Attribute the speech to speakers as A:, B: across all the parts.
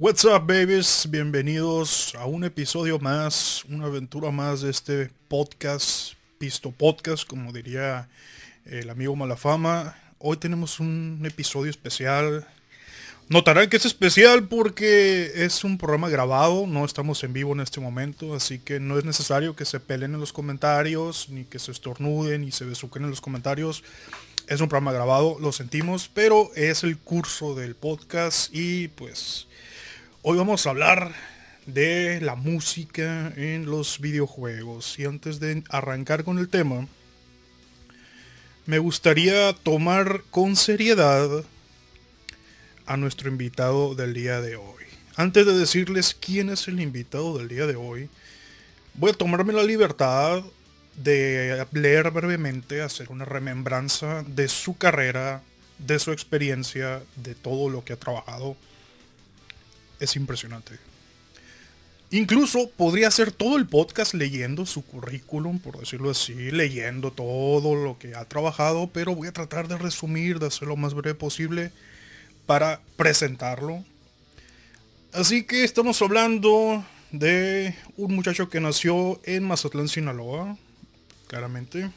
A: What's up, babies? Bienvenidos a un episodio más, una aventura más de este podcast, Pisto Podcast, como diría el amigo Malafama. Hoy tenemos un episodio especial. Notarán que es especial porque es un programa grabado, no estamos en vivo en este momento, así que no es necesario que se peleen en los comentarios, ni que se estornuden, ni se besuquen en los comentarios. Es un programa grabado, lo sentimos, pero es el curso del podcast y pues hoy vamos a hablar de la música en los videojuegos. Y antes de arrancar con el tema, me gustaría tomar con seriedad a nuestro invitado del día de hoy. Antes de decirles quién es el invitado del día de hoy, voy a tomarme la libertad de leer brevemente, hacer una remembranza de su carrera, de su experiencia, de todo lo que ha trabajado. Es impresionante. Incluso podría hacer todo el podcast leyendo su currículum, por decirlo así, leyendo todo lo que ha trabajado, pero voy a tratar de resumir, de hacer lo más breve posible para presentarlo. Así que estamos hablando de un muchacho que nació en Mazatlán, Sinaloa, claramente.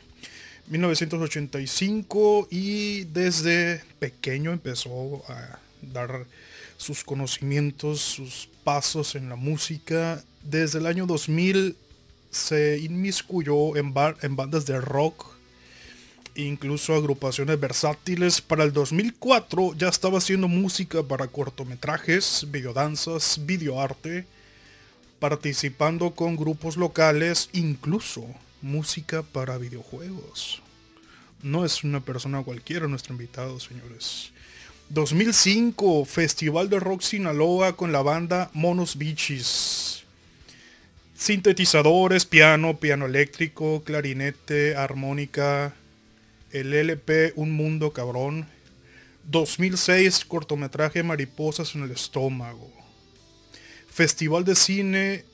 A: 1985 y desde pequeño empezó a dar sus conocimientos, sus pasos en la música. Desde el año 2000 se inmiscuyó en, bandas de rock, incluso agrupaciones versátiles. Para el 2004 ya estaba haciendo música para cortometrajes, videodanzas, videoarte, participando con grupos locales, incluso música para videojuegos. No es una persona cualquiera nuestro invitado, señores. 2005, Festival de Rock Sinaloa con la banda Monos Bichis. Sintetizadores, piano, piano eléctrico, clarinete, armónica, el LP Un Mundo Cabrón. 2006, cortometraje Mariposas en el Estómago. Festival de Cine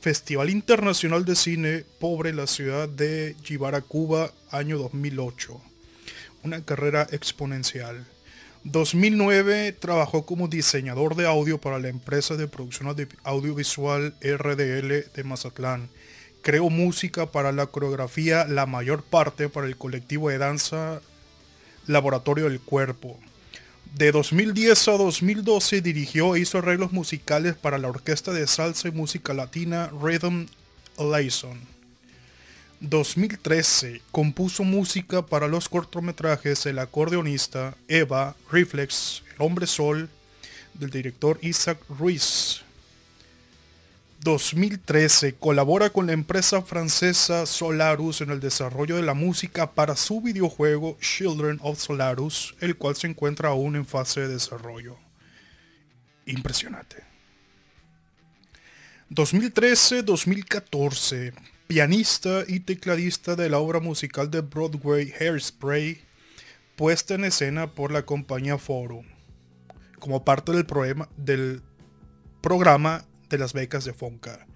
A: Festival Internacional de Cine Pobre la ciudad de Jibara, Cuba, año 2008. Una carrera exponencial. 2009 trabajó como diseñador de audio para la empresa de producción audiovisual RDL de Mazatlán. Creó música para la coreografía, la mayor parte para el colectivo de danza Laboratorio del Cuerpo. De 2010 a 2012 dirigió e hizo arreglos musicales para la orquesta de salsa y música latina Rhythm Liaison. 2013 compuso música para los cortometrajes El acordeonista, Eva, Reflex, El hombre sol, del director Isaac Ruiz. 2013 colabora con la empresa francesa Solarus en el desarrollo de la música para su videojuego Children of Solarus, el cual se encuentra aún en fase de desarrollo. Impresionante. 2013-2014, pianista y tecladista de la obra musical de Broadway Hairspray, puesta en escena por la compañía Forum, como parte del, del programa de las becas de Fonca.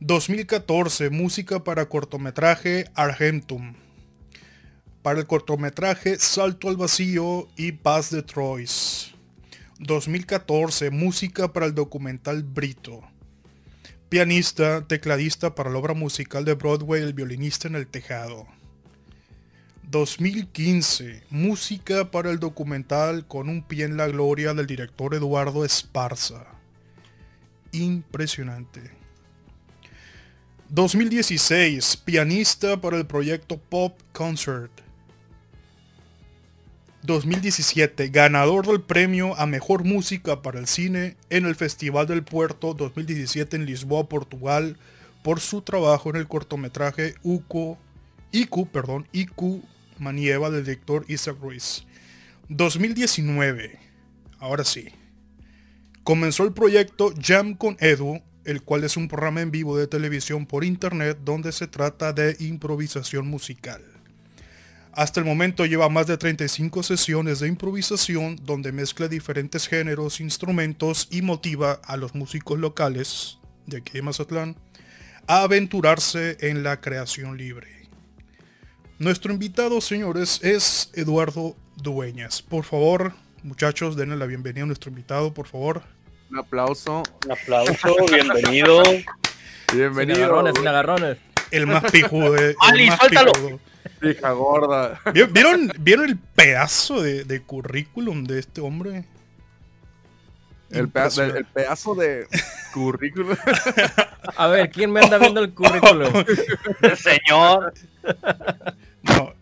A: 2014, música para cortometraje Argentum. Para el cortometraje Salto al Vacío y Paz de Troyes. 2014, música para el documental Brito. Pianista, tecladista para la obra musical de Broadway El violinista en el tejado. 2015, música para el documental Con un pie en la gloria del director Eduardo Esparza impresionante. 2016, pianista para el proyecto Pop Concert. 2017, ganador del premio a Mejor Música para el Cine en el Festival del Puerto 2017 en Lisboa, Portugal, por su trabajo en el cortometraje Uco, Iku, perdón, Iku Manieva del director Isaac Ruiz. 2019, ahora sí, Comenzó el proyecto Jam con Edu, el cual es un programa en vivo de televisión por internet donde se trata de improvisación musical. Hasta el momento lleva más de 35 sesiones de improvisación donde mezcla diferentes géneros, instrumentos y motiva a los músicos locales de aquí de Mazatlán a aventurarse en la creación libre. Nuestro invitado, señores, es Eduardo Dueñas. Por favor, Muchachos, denle la bienvenida a nuestro invitado, por favor.
B: Un aplauso.
C: Un aplauso, bienvenido.
B: Bienvenido.
D: Sin agarrones, sin agarrones.
A: El más pijudo. el más pijudo.
B: Hija gorda.
A: ¿Vieron, vieron, el pedazo de, de currículum de este hombre?
B: El pedazo, el pedazo de currículum.
D: A ver, ¿quién me anda viendo el currículum?
C: El señor.
A: No,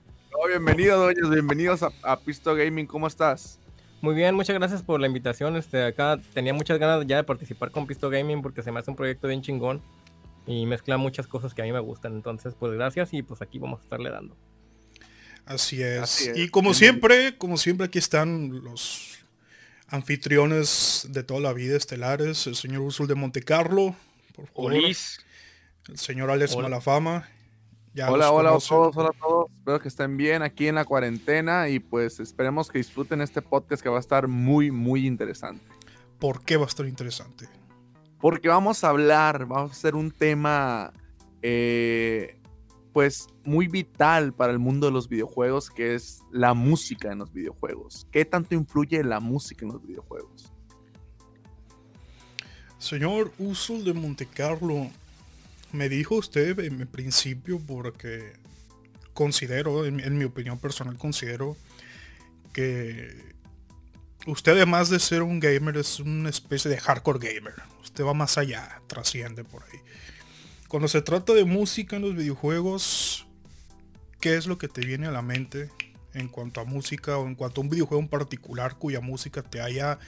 B: Oh, bienvenido, doñas, bienvenidos a, a Pisto Gaming. ¿Cómo estás?
D: Muy bien, muchas gracias por la invitación. Este, acá tenía muchas ganas ya de participar con Pisto Gaming porque se me hace un proyecto bien chingón y mezcla muchas cosas que a mí me gustan. Entonces, pues gracias y pues aquí vamos a estarle dando.
A: Así es.
B: Así es.
A: Y como siempre, como siempre aquí están los anfitriones de toda la vida estelares, el señor Usul de Montecarlo, por favor,
C: Olis.
A: el señor Alex
D: Hola.
A: Malafama. Ya
B: hola, hola a todos, hola a todos. Espero que estén bien aquí en la cuarentena y pues esperemos que disfruten este podcast que va a estar muy, muy interesante.
A: ¿Por qué va a estar interesante?
B: Porque vamos a hablar, vamos a hacer un tema eh, pues muy vital para el mundo de los videojuegos, que es la música en los videojuegos. ¿Qué tanto influye la música en los videojuegos?
A: Señor Usul de Montecarlo, me dijo usted en principio porque considero, en, en mi opinión personal, considero que usted además de ser un gamer es una especie de hardcore gamer. Usted va más allá, trasciende por ahí. Cuando se trata de música en los videojuegos, ¿qué es lo que te viene a la mente en cuanto a música o en cuanto a un videojuego en particular cuya música te haya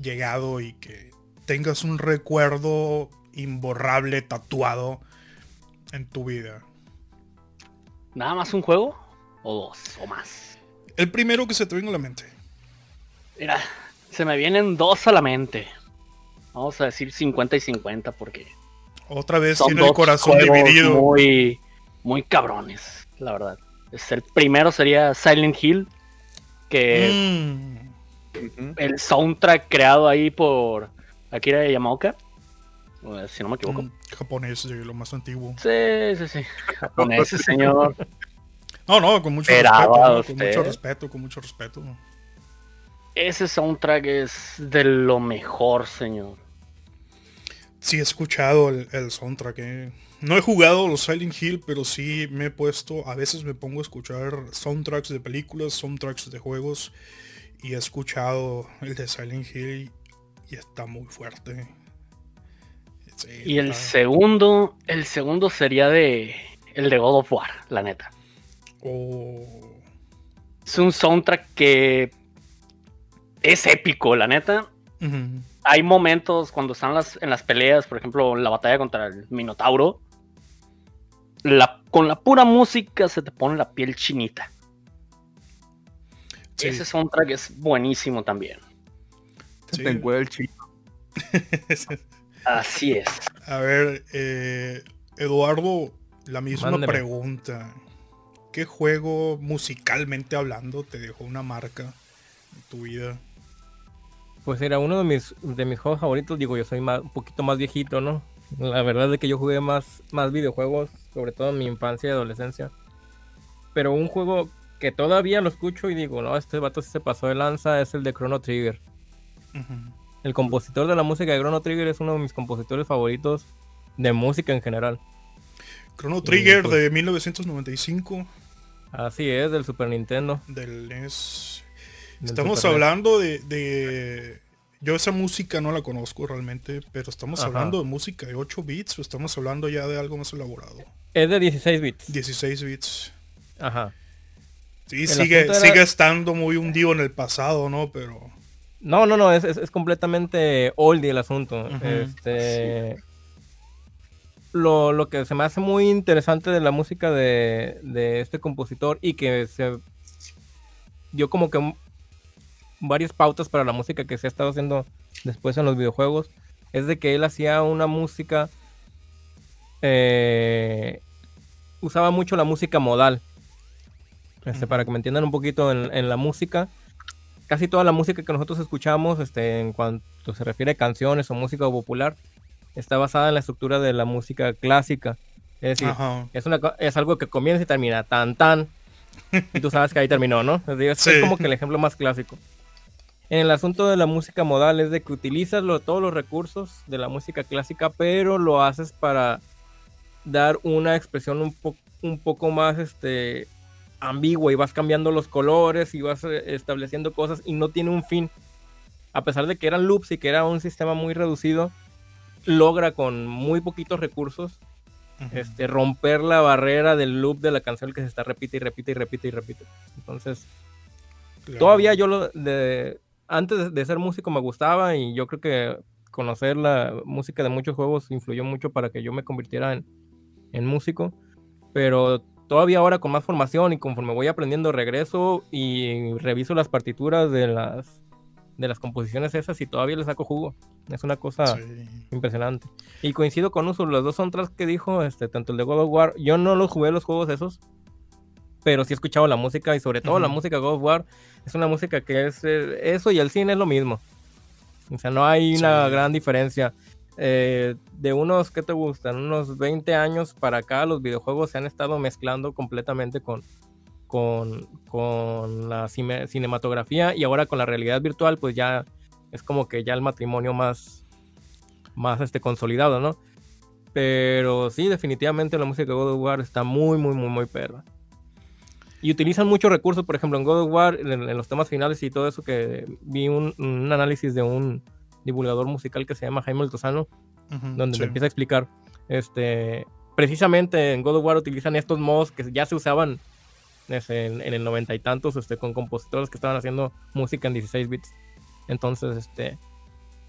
A: llegado y que tengas un recuerdo imborrable tatuado en tu vida?
C: ¿Nada más un juego? ¿O dos? ¿O más?
A: El primero que se te venga a la mente.
C: Mira, se me vienen dos a la mente. Vamos a decir 50 y 50 porque
A: Otra vez
C: son
A: tiene el corazón dividido.
C: muy, muy cabrones, la verdad. Es el primero sería Silent Hill, que
A: Mm,
C: el soundtrack creado ahí por Akira Yamaoka, o, si no me equivoco.
A: mm, japonés, lo más antiguo.
C: Sí, sí, sí. Japonés, señor.
A: No, no, con mucho
C: Esperaba
A: respeto. ¿no? Con mucho respeto, con mucho respeto.
C: Ese soundtrack es de lo mejor, señor.
A: Sí he escuchado el, el soundtrack. eh. No he jugado los Silent Hill, pero sí me he puesto, a veces me pongo a escuchar soundtracks de películas, soundtracks de juegos. Y he escuchado el de Silent Hill y está muy fuerte. Sí,
C: Y el
A: está-
C: segundo, el segundo sería de el de God of War, la neta.
A: Oh,
C: Es un soundtrack que es épico, la neta. Hay momentos cuando están las, en las peleas, por ejemplo, la batalla contra el Minotauro. La, con la pura música se te pone la piel chinita.
A: Sí,
C: Ese soundtrack es buenísimo también.
A: sí.
B: Te encuentra el chico.
C: Así es.
A: A ver, eh, Eduardo, la misma
D: Mándeme.
A: pregunta. ¿Qué juego musicalmente hablando te dejó una marca en tu vida?
D: Pues era uno de mis, de mis juegos favoritos. Digo, yo soy más, un poquito más viejito, ¿no? La verdad es que yo jugué más, más videojuegos, sobre todo en mi infancia y adolescencia. Pero un juego que todavía lo escucho y digo, no, este vato sí se pasó de lanza es el de Chrono Trigger. El compositor de la música de Chrono Trigger es uno de mis compositores favoritos de música en general.
A: Chrono Trigger
D: pues-
A: de 1995
D: Así es, del Super Nintendo.
A: del NES. Estamos hablando de, de- Yo esa música no la conozco realmente, pero estamos
D: Ajá.
A: hablando de música de 8 bits o estamos hablando ya de algo más elaborado.
D: Es de 16 bits.
A: 16 bits.
D: Ajá.
A: Sí,
D: El
A: sigue, sigue estando muy hundido en el pasado, ¿no? Pero...
D: No, no, no, es, es, es completamente oldie el asunto. Este. Lo, lo que se me hace muy interesante de la música de, de este compositor y que se dio como que varias pautas para la música que se ha estado haciendo después en los videojuegos es de que él hacía una música eh, usaba mucho la música modal este, para que me entiendan un poquito en, en la música casi toda la música que nosotros escuchamos, este, en cuanto se refiere a canciones o música popular, está basada en la estructura de la música clásica. Es decir,
A: Ajá.
D: es, una, co- es algo que comienza y termina tan tan. Y tú sabes que ahí terminó, ¿no? Es, decir, es
A: Sí.
D: como que el ejemplo más clásico. En el asunto de la música modal es de que utilizas lo- todos los recursos de la música clásica, pero lo haces para dar una expresión un, po- un poco más este, ambigua y vas cambiando los colores y vas eh, estableciendo cosas y no tiene un fin. A pesar de que eran loops y que era un sistema muy reducido, logra con muy poquitos recursos este, romper la barrera del loop de la canción que se está repite y repite y repite y repite. Entonces,
A: Claro.
D: todavía yo lo de antes de- ser músico me gustaba y yo creo que conocer la música de muchos juegos influyó mucho para que yo me convirtiera en, en músico, pero todavía ahora con más formación y conforme voy aprendiendo regreso y reviso las partituras de las de las composiciones esas y todavía le saco jugo. Es una cosa
A: Sí.
D: impresionante. Y coincido con Uso, los dos soundtracks que dijo, este, tanto el de God of War, yo no los jugué los juegos esos, pero sí he escuchado la música y sobre todo la
A: Ujú.
D: música de God of War es una música que es eh, eso y el cine es lo mismo. O sea, no hay una
A: Sí.
D: gran diferencia. Eh, de unos, ¿qué te gustan? Unos 20 años para acá los videojuegos se han estado mezclando completamente con, con, con la cine- cinematografía y ahora con la realidad virtual pues ya es como que ya el matrimonio más, más este, consolidado, ¿no? Pero sí, definitivamente la música de God of War está muy, muy, muy, muy perra. Y utilizan muchos recursos, por ejemplo, en God of War, en, en los temas finales y todo eso, que vi un, un análisis de un divulgador musical que se llama Jaime Altozano, donde
A: sí.
D: te empieza a explicar, este, precisamente en God of War utilizan estos mods que ya se usaban en, en el noventa y tantos, este, con compositores que estaban haciendo música en 16 bits. Entonces, este,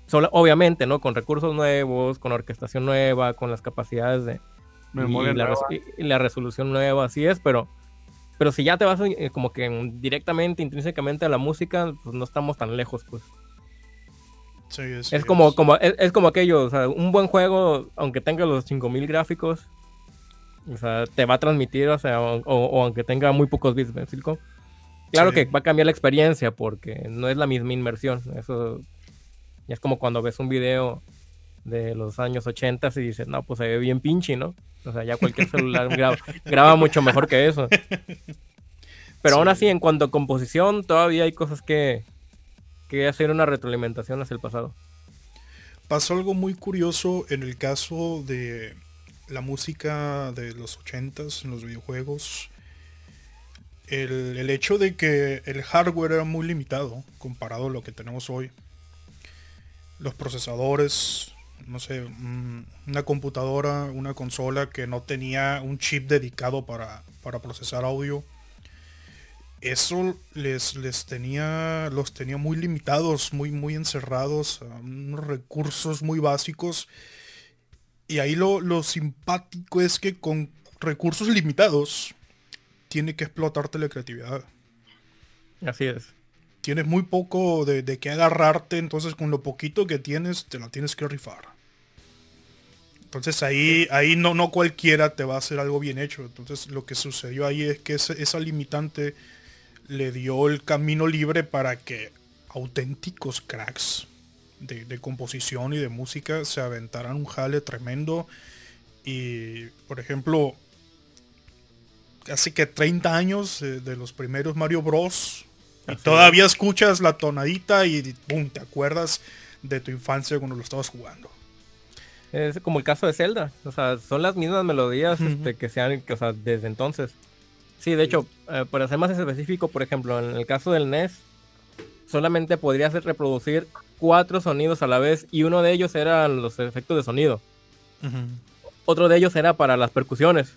D: solo, obviamente, ¿no? Con recursos nuevos, con orquestación nueva, con las capacidades de,
B: Memoria
D: y, la
B: nueva.
D: y la resolución nueva, así es, pero, pero si ya te vas eh, como que en- directamente, intrínsecamente a la música, pues no estamos tan lejos, pues.
A: Sí, sí,
D: Es como,
A: es.
D: como, es, es como aquello, o sea, un buen juego, aunque tenga los 5000 gráficos, o sea, te va a transmitir, o sea, o, o- o aunque tenga muy pocos bits, ¿me explico? Claro
A: Sí.
D: que va a cambiar la experiencia porque no es la misma inmersión. Eso ya es como cuando ves un video de los años 80 y dices, no, pues se ve bien pinche, ¿no? O sea, ya cualquier celular graba, graba mucho mejor que eso. Pero aún
A: Sí.
D: así, en cuanto a composición, todavía hay cosas que, que hacer una retroalimentación hacia el pasado.
A: Pasó algo muy curioso en el caso de la música de los 80s en los videojuegos. El, el hecho de que el hardware era muy limitado comparado a lo que tenemos hoy. Los procesadores, no sé, una computadora, una consola que no tenía un chip dedicado para, para procesar audio. Eso les, les tenía, los tenía muy limitados, muy, muy encerrados, a unos recursos muy básicos. Y ahí lo, lo simpático es que con recursos limitados tiene que explotarte la creatividad.
D: Así es.
A: Tienes muy poco de, de qué agarrarte, entonces con lo poquito que tienes te la tienes que rifar. Entonces ahí, ahí no, no cualquiera te va a hacer algo bien hecho. Entonces lo que sucedió ahí es que ese- esa limitante le dio el camino libre para que auténticos cracks de, de composición y de música se aventaran un jale tremendo. Y por ejemplo, casi que 30 años eh, de los primeros Mario Bros. Y todavía escuchas la tonadita y ¡pum! te acuerdas de tu infancia cuando lo estabas jugando.
D: Es como el caso de Zelda. O sea, son las mismas melodías este, que se han, que, o sea, desde entonces. Sí, de hecho, eh, para ser más específico, por ejemplo, en el caso del NES, solamente podrías reproducir cuatro sonidos a la vez y uno de ellos eran los efectos de sonido. Otro de ellos era para las percusiones.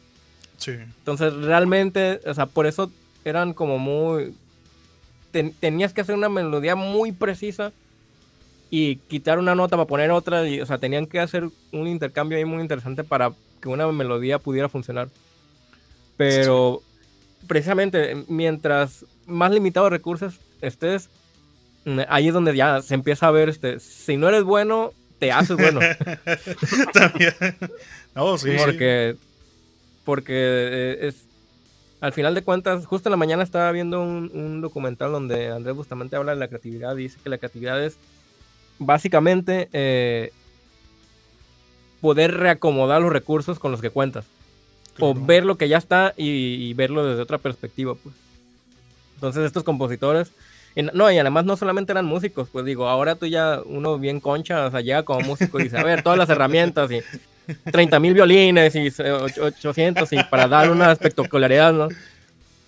A: Sí.
D: Entonces, realmente, o sea, por eso eran como muy... ten- tenías que hacer una melodía muy precisa y quitar una nota para poner otra. Y, o sea, tenían que hacer un intercambio ahí muy interesante para que una melodía pudiera funcionar. Pero, precisamente, mientras más limitados recursos estés, mm, ahí es donde ya se empieza a ver, este, si no eres bueno, te haces bueno.
A: También. No, sí, sí.
D: porque porque eh, es al final de cuentas justo en la mañana estaba viendo un, un documental donde Andrés Bustamante habla de la creatividad y dice que la creatividad es básicamente eh, poder reacomodar los recursos con los que cuentas o
A: Claro.
D: ver lo que ya está y, y verlo desde otra perspectiva pues entonces estos compositores Y no- y además no solamente eran músicos, pues digo, ahora tú ya, uno bien concha, o sea, llega como músico y dice, a ver, todas las herramientas y 30 mil violines y eh, och- 800 y para dar una espectacularidad, ¿no?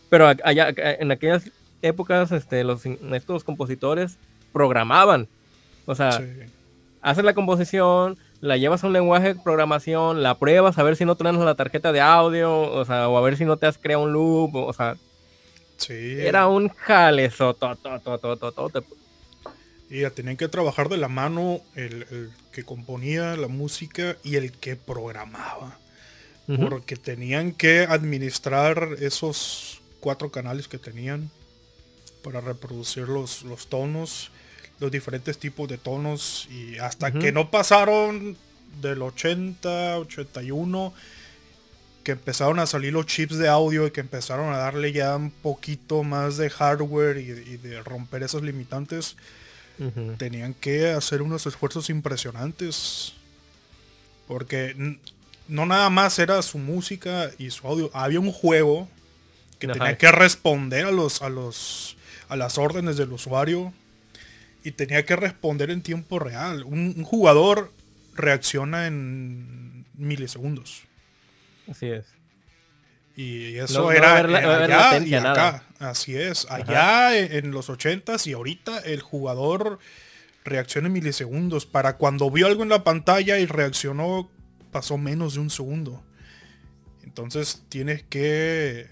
D: Pero allá, en aquellas épocas, este, los, estos compositores programaban, o sea,
A: Sí.
D: haces la composición, la llevas a un lenguaje de programación, la pruebas a ver si no truenas la tarjeta de audio, o sea, o a ver si no te has creado un loop, o sea,
A: Sí.
D: era un jalezo, to, to, to.
A: Y ya tenían que trabajar de la mano el, el que componía la música y el que programaba. Porque tenían que administrar esos cuatro canales que tenían para reproducir los, los tonos, los diferentes tipos de tonos. Y hasta que no pasaron del 80, 81, que empezaron a salir los chips de audio y que empezaron a darle ya un poquito más de hardware y, y de romper esos limitantes, tenían que hacer unos esfuerzos impresionantes. Porque no nada más era su música y su audio. Había un juego que
D: Ajá.
A: tenía que responder a los, a los a las órdenes del usuario. Y tenía que responder en tiempo real. Un, un jugador reacciona en milisegundos.
D: Así es.
A: Y eso
D: No- no
A: era allá y acá.
D: nada.
A: Así es. Allá en, en los 80s y ahorita el jugador reacciona en milisegundos. Para cuando vio algo en la pantalla y reaccionó, pasó menos de un segundo. Entonces tienes que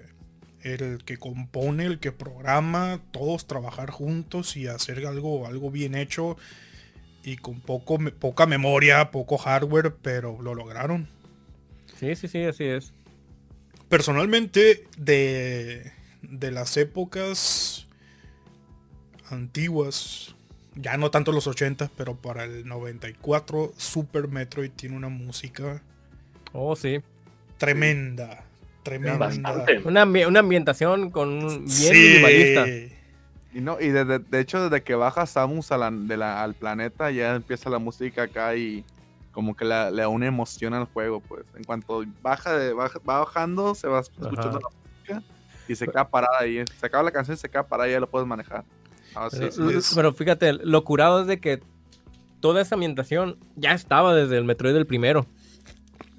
A: el que compone, el que programa, todos trabajar juntos y hacer algo, algo bien hecho y con poco, poca memoria, poco hardware, pero lo lograron.
D: Sí, sí, sí, así es.
A: Personalmente, de, de las épocas antiguas, ya no tanto los 80, pero para el 94, Super Metroid tiene una música
D: Oh, sí.
A: tremenda. Tremenda.
C: Bastante.
D: Una, una ambientación con un- bien
A: Sí.
D: minimalista.
B: Y no, y de, de- de hecho, desde que baja Samus a la- de la- al planeta, ya empieza la música acá y como que la- le da una emoción al juego, pues. En cuanto baja, de, baja- va bajando, se va escuchando
D: Ajá.
B: la música y se queda parada y se acaba la canción y se queda parada y ya lo puedes manejar. Ah,
D: Pero,
B: sí,
D: pero fíjate, lo curado es de que toda esa ambientación ya estaba desde el Metroid del primero.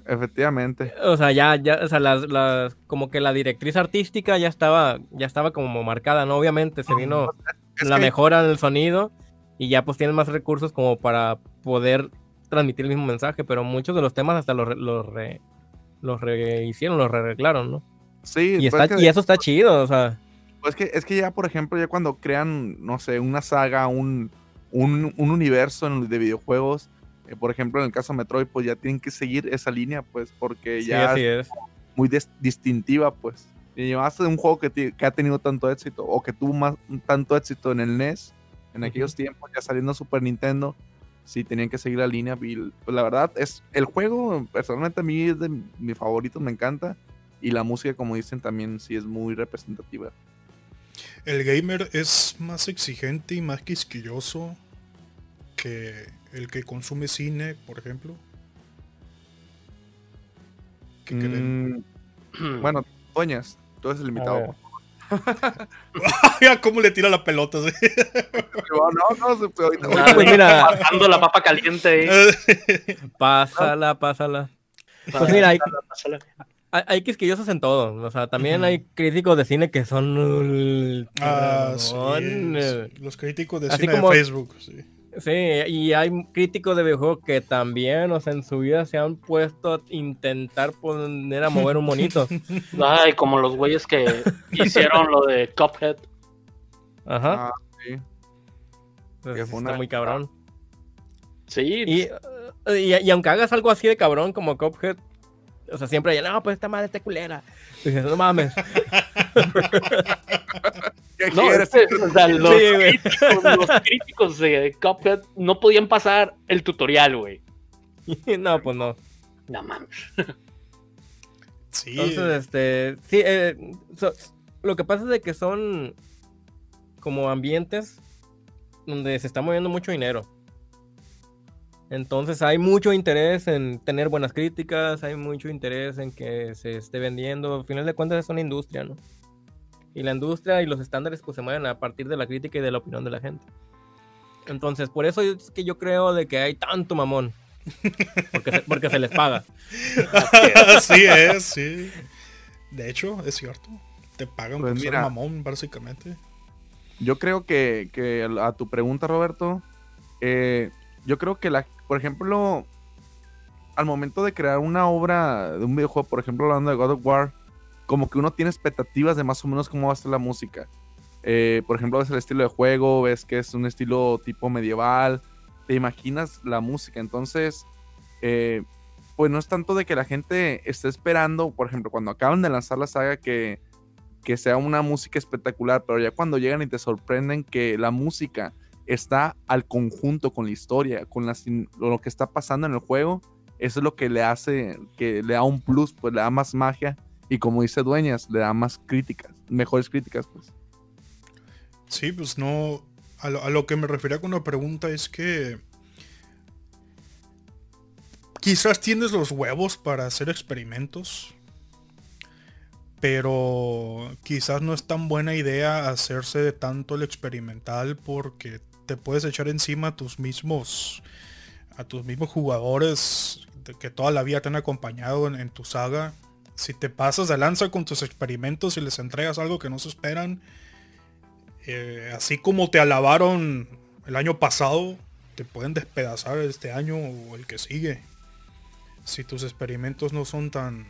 B: Efectivamente.
D: O sea, ya, ya, o sea, las, las- como que la directriz artística ya estaba, ya estaba como marcada, ¿no? Obviamente se vino
B: Es
D: la
B: que-
D: mejora en el sonido y ya pues tienen más recursos como para poder transmitir el mismo mensaje, pero muchos de los temas hasta los, los, re- los rehicieron, los rearreglaron, ¿no?
B: Sí,
D: Y,
B: pues
D: está,
B: que-
D: y eso está chido, o sea,
B: Pues que, es que ya, por ejemplo, ya cuando crean, no sé, una saga, un, un, un universo de videojuegos, eh, por ejemplo, en el caso de Metroid, pues ya tienen que seguir esa línea, pues, porque
D: sí,
B: ya
D: así
B: es
D: es.
B: muy dis- distintiva, pues. Y llevaste de un juego que, que ha tenido tanto éxito, o que tuvo más, tanto éxito en el NES, en aquellos tiempos, ya saliendo Super Nintendo, sí tenían que seguir la línea. y, pues la verdad, es el juego, personalmente a mí es de mis favoritos, me encanta. Y la música, como dicen, también sí es muy representativa.
A: El gamer es más exigente y más quisquilloso que el que consume cine, por ejemplo. ¿Qué creen?
B: Mm, bueno, Doñas, tú eres el invitado.
A: ¿Cómo le tira la pelota? sí.
B: No, no, no, se- ahorita-
C: Nada,
D: Pues mira.
C: Pasando la papa caliente.
D: Pásala, pásala. Pues mira, hay,
C: Pásala.
D: hay, hay quisquillosos en todo. O sea, también hay críticos de cine que son.
A: Ah, sí,
D: mamones.
A: Los críticos de
D: Así
A: cine
D: como-
A: de Facebook. sí.
D: Sí, y hay críticos de videojuegos que también, o sea, en su vida se han puesto a intentar poner a mover un monito.
C: Ay, como los güeyes que hicieron lo de Cuphead.
D: Ajá.
B: Ah, sí.
D: Entonces,
B: fue
D: está
B: una-
D: muy cabrón.
C: Sí,
D: Y, eh, y, y aunque hagas algo así de cabrón como Cuphead, o sea, siempre hay, no, pues esta madre está culera. No mames.
B: ¿Qué
C: no, es o sea, los,
D: Sí,
C: críticos, los críticos de Cuphead no podían pasar el tutorial, güey.
D: no, pues no.
C: No mames.
A: Sí,
D: Entonces, este, sí, eh, so- lo que pasa es de que son como ambientes donde se está moviendo mucho dinero. Entonces hay mucho interés en tener buenas críticas, hay mucho interés en que se esté vendiendo. Al final de cuentas es una industria, ¿no? Y la industria y los estándares pues se mueven a partir de la crítica y de la opinión de la gente. Entonces, por eso es que yo creo de que hay tanto mamón. Porque se, porque se les paga.
A: Así es, sí. De hecho, es cierto. Te pagan
B: Pues
A: por ser
B: mira.
A: mamón, básicamente.
B: Yo creo que, que a tu pregunta, Roberto, eh, yo creo que, la, por ejemplo, al momento de crear una obra de un videojuego, por ejemplo, hablando de God of War, como que uno tiene expectativas de más o menos cómo va a ser la música. Eh, por ejemplo, ves el estilo de juego, ves que es un estilo tipo medieval, te imaginas la música. Entonces, eh, pues no es tanto de que la gente esté esperando, por ejemplo, cuando acaban de lanzar la saga, que, que sea una música espectacular, pero ya cuando llegan y te sorprenden que la música está al conjunto con la historia, con lo que está pasando en el juego, eso es lo que le hace, que le da un plus, pues le da más magia y como dice Dueñas, le da más críticas, mejores críticas, pues.
A: Sí, pues no. A lo, a lo que me refería con la pregunta es que. Quizás tienes los huevos para hacer experimentos. Pero quizás no es tan buena idea hacerse de tanto el experimental porque te puedes echar encima a tus mismos. a tus mismos jugadores de que toda la vida te han acompañado en, en tu saga. Si te pasas de lanza con tus experimentos y les entregas algo que no se esperan, eh, así como te alabaron el año pasado, te pueden despedazar este año o el que sigue. Si tus experimentos no son tan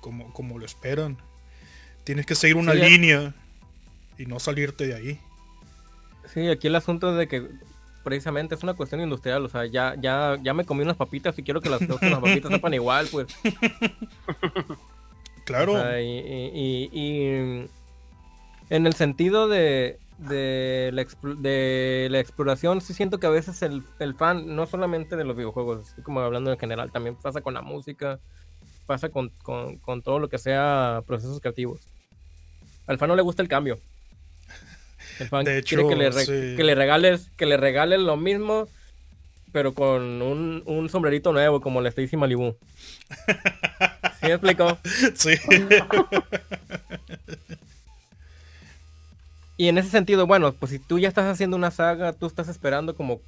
A: como, como lo esperan. Tienes que seguir una
D: Sí,
A: línea y no salirte de ahí.
D: Sí, aquí el asunto es de que precisamente es una cuestión industrial, o sea, ya, ya, ya me comí unas papitas y quiero que las, que las papitas sepan igual, pues.
A: Claro.
D: O sea, y, y- y- y en el sentido de, de, la, de la exploración, sí siento que a veces el, el fan, no solamente de los videojuegos, estoy como hablando en general, también pasa con la música, pasa con, con- con todo lo que sea procesos creativos. Al fan no le gusta el cambio. El fan
A: De
D: quiere
A: hecho,
D: que le,
A: sí.
D: que le regales, que le regales lo mismo, pero con un, un sombrerito nuevo, como la Stacy Malibu. ¿Sí me explico?
A: Sí.
D: Y en ese sentido, bueno, pues si tú ya estás haciendo una saga, tú estás esperando como,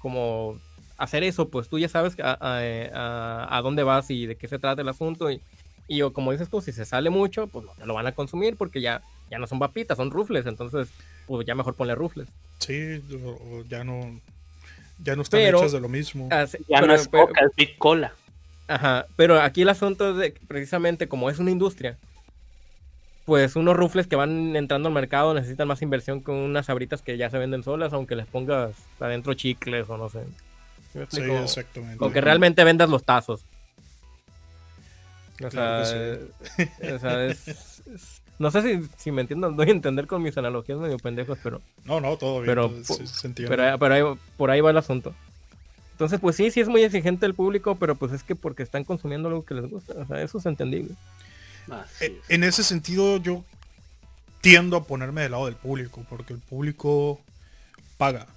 D: como hacer eso, pues tú ya sabes a, a- a- a dónde vas y de qué se trata el asunto. Y, y como dices tú, si se sale mucho, pues no te lo van a consumir porque ya, ya no son papitas, son rufles. Entonces, pues ya mejor ponle rufles.
A: Sí, ya no. Ya no están
D: Pero-
A: hechas de lo mismo.
D: Así-
C: Ya
D: pero-
C: no es
D: pero-
C: coca, es Big Cola.
D: Ajá, pero aquí el asunto es de que precisamente como es una industria, pues unos rufles que van entrando al mercado necesitan más inversión que unas sabritas que ya se venden solas, aunque les pongas adentro chicles o no sé. ¿Sí
A: exactamente.
D: o que realmente vendas los tazos. O
A: Claro
D: sea, o sea, es- es- no sé si, si me entiendo, doy a entender con mis analogías medio pendejos, pero
A: No, no, todo bien.
D: Pero-
A: todo- sí, se entiende.
D: pero, pero ahí- por ahí va el asunto. Entonces, pues sí, sí es muy exigente el público, pero pues es que porque están consumiendo algo que les gusta. O sea, eso es entendible.
A: Eh,
C: es.
A: En ese sentido, yo tiendo a ponerme del lado del público, porque el público paga.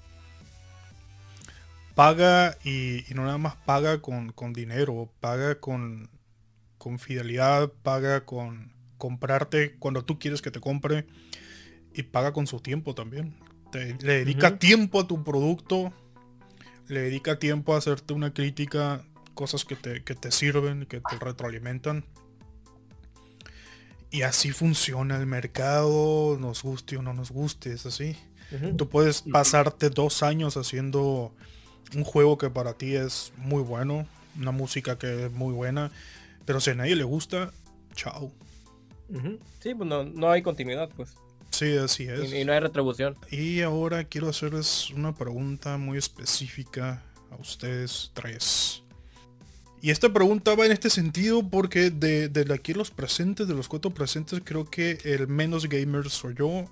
A: Paga y, y no nada más paga con, con dinero, paga con, con fidelidad, paga con comprarte cuando tú quieres que te compre y paga con su tiempo también. Te- le dedica tiempo a tu producto, le dedica tiempo a hacerte una crítica, cosas que te, que te sirven, que te retroalimentan. Y así funciona el mercado, nos guste o no nos guste, es así. Tú puedes pasarte dos años haciendo un juego que para ti es muy bueno, una música que es muy buena, pero si a nadie le gusta, chao.
D: Sí, pues no, no hay continuidad, pues.
A: Sí, así es.
D: Y, y no hay retribución.
A: Y ahora quiero hacerles una pregunta muy específica a ustedes tres. Y esta pregunta va en este sentido porque de, de aquí los presentes, de los cuatro presentes, creo que el menos gamer soy yo.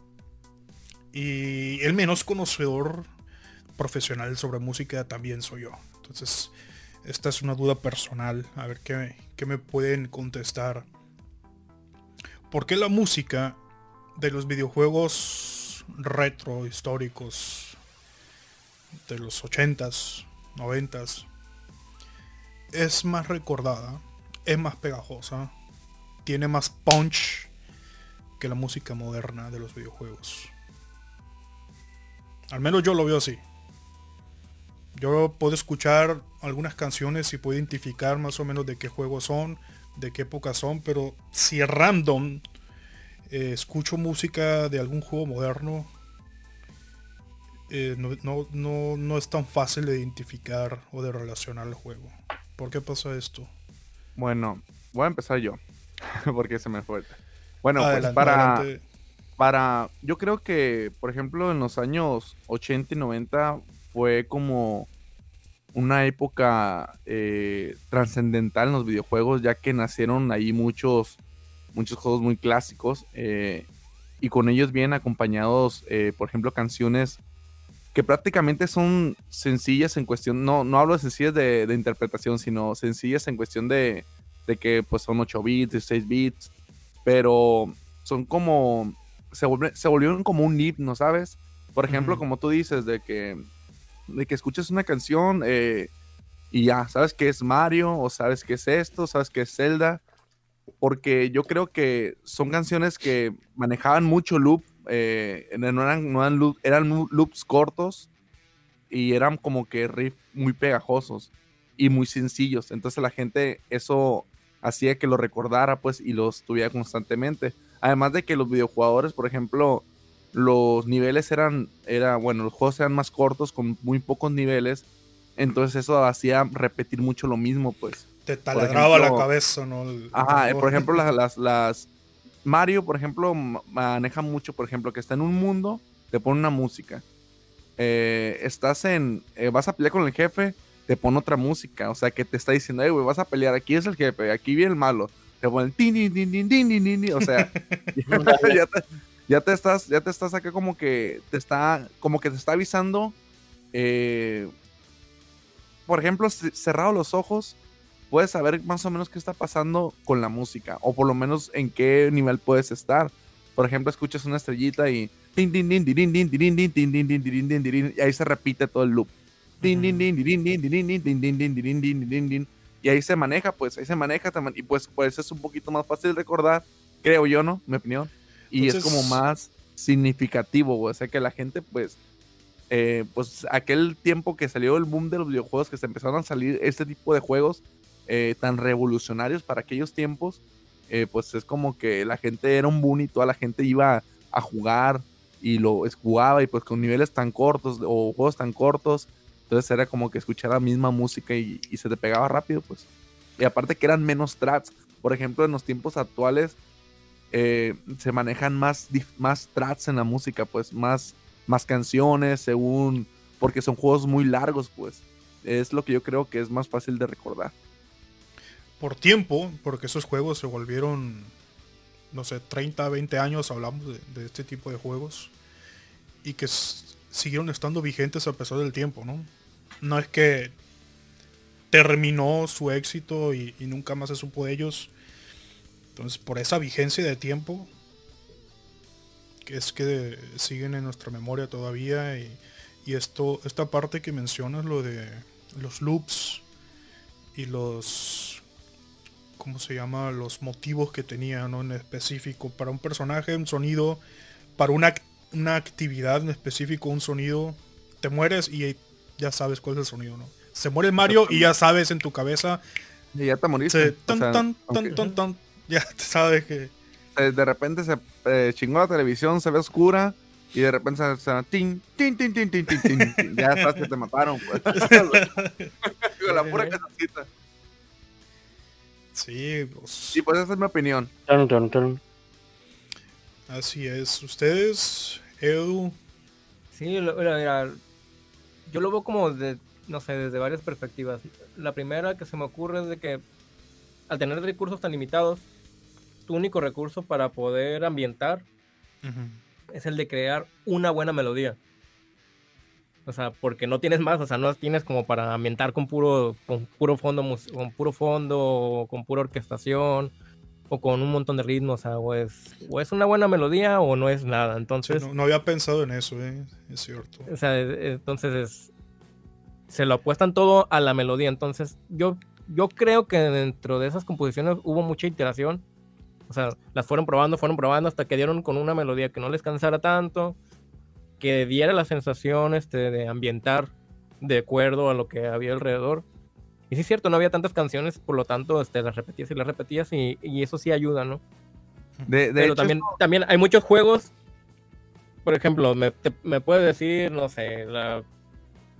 A: Y el menos conocedor profesional sobre música también soy yo. Entonces, esta es una duda personal. A ver qué, qué me pueden contestar. ¿Por qué la música de los videojuegos retro históricos de los 80s, 90s es más recordada, es más pegajosa, tiene más punch que la música moderna de los videojuegos. Al menos yo lo veo así. Yo puedo escuchar algunas canciones y puedo identificar más o menos de qué juegos son, de qué época son, pero si es random, eh, escucho música de algún juego moderno, eh, no, no, es tan fácil de identificar o de relacionar el juego. ¿Por qué pasa esto?
B: Bueno, voy a empezar yo, porque se me fue. Bueno, pues para, para, yo creo que, por ejemplo, en los años 80 y 90 fue como una época eh, trascendental en los videojuegos, ya que nacieron ahí muchos, muchos juegos muy clásicos eh, y con ellos vienen acompañados, eh, por ejemplo, canciones que prácticamente son sencillas en cuestión, no, no hablo de sencillas de, interpretación, sino sencillas en cuestión de, de, que pues son 8 bits, 16 bits, pero son como, se, se volvieron como un himno, ¿sabes? Por ejemplo, como tú dices, de que de que escuches una canción eh, y ya, sabes que es Mario, o sabes que es esto, sabes que es Zelda, porque yo creo que son canciones que manejaban mucho loop, eh, no, eran, loops cortos y eran como que riff muy pegajosos y muy sencillos, entonces la gente eso hacía que lo recordara pues y los tuviera constantemente. Además de que los videojugadores, por ejemplo, los niveles eran, era, bueno, los juegos eran más cortos, con muy pocos niveles, entonces eso hacía repetir mucho lo mismo, pues.
A: Te taladraba la cabeza, ¿no?
B: ajá, por ejemplo, las, las, Mario, por ejemplo, maneja mucho, por ejemplo, que está en un mundo, te pone una música. Eh, estás en, eh, vas a pelear con el jefe, te pone otra música, o sea, que te está diciendo, güey, vas a pelear, aquí es el jefe, aquí viene el malo. Te ponen, tin, tin, tin, tin, o sea, ya te, ya te estás, ya te estás acá como que te está, como que te está avisando. Eh, por ejemplo, cerrado los ojos, puedes saber más o menos qué está pasando con la música, o por lo menos en qué nivel puedes estar. Por ejemplo, escuchas una estrellita y y ahí se repite todo el loop. Y ahí se maneja, pues, ahí se maneja, y pues, pues es un poquito más fácil recordar, creo yo, ¿no? Mi opinión y es como más significativo, O sea que la gente, pues, eh, pues aquel tiempo que salió el boom de los videojuegos, que se empezaron a salir este tipo de juegos eh, tan revolucionarios para aquellos tiempos, eh, pues es como que la gente era un boom y toda la gente iba a jugar y lo jugaba y pues con niveles tan cortos o juegos tan cortos, entonces era como que escuchar la misma música y, y se te pegaba rápido, pues. Y aparte que eran menos tracks. Por ejemplo, en los tiempos actuales, eh, se manejan más, más tracks en la música, pues más, más canciones, según, porque son juegos muy largos, pues. Es lo que yo creo que es más fácil de recordar.
A: Por tiempo, porque esos juegos se volvieron, no sé, 30, 20 años hablamos de, este tipo de juegos. Y que siguieron estando vigentes a pesar del tiempo, ¿no? No es que terminó su éxito y, y nunca más se supo de ellos entonces, por esa vigencia de tiempo, que es que siguen en nuestra memoria todavía, y, esto, esta parte que mencionas, lo de los loops y los, ¿cómo se llama? Los motivos que tenía, En específico, para un personaje, un sonido, para una, una actividad en específico, un sonido, te mueres y ya sabes cuál es el sonido, ¿no? Se muere Mario y ya sabes en tu cabeza.
B: Y ya te moriste.
A: ya te sabes que.
B: De repente se eh, chingó la televisión, se ve oscura. Y de repente se, va tin, tin, tin, tin, tin, tin, tin. Ya estás que te mataron, pues. Con la pura casacita.
A: Sí, pues.
B: Y pues esa es mi opinión.
A: Así es. ¿Ustedes, Edu?
D: Sí, mira, yo lo veo como de, no sé, desde varias perspectivas. La primera que se me ocurre es de que al tener recursos tan limitados, tu único recurso para poder ambientar es el de crear una buena melodía. O sea, porque no tienes más, o sea, no tienes como para ambientar con puro, con puro fondo, con puro fondo, con pura orquestación, o con un montón de ritmos, o sea, o es, o es una buena melodía o no es nada. Entonces.
A: no, había pensado en eso, ¿eh? es cierto.
D: O sea, entonces es, se lo apuestan todo a la melodía. Entonces, yo, yo creo que dentro de esas composiciones hubo mucha iteración O sea, las fueron probando, fueron probando hasta que dieron con una melodía que no les cansara tanto, que diera la sensación este, de ambientar de acuerdo a lo que había alrededor. Y sí es cierto, no había tantas canciones, por lo tanto, este, las repetías y las repetías y, y eso sí ayuda, ¿no?
B: De, de
D: Pero
B: hecho,
D: también, también hay muchos juegos, por ejemplo, me, te- me puede decir, no sé, la,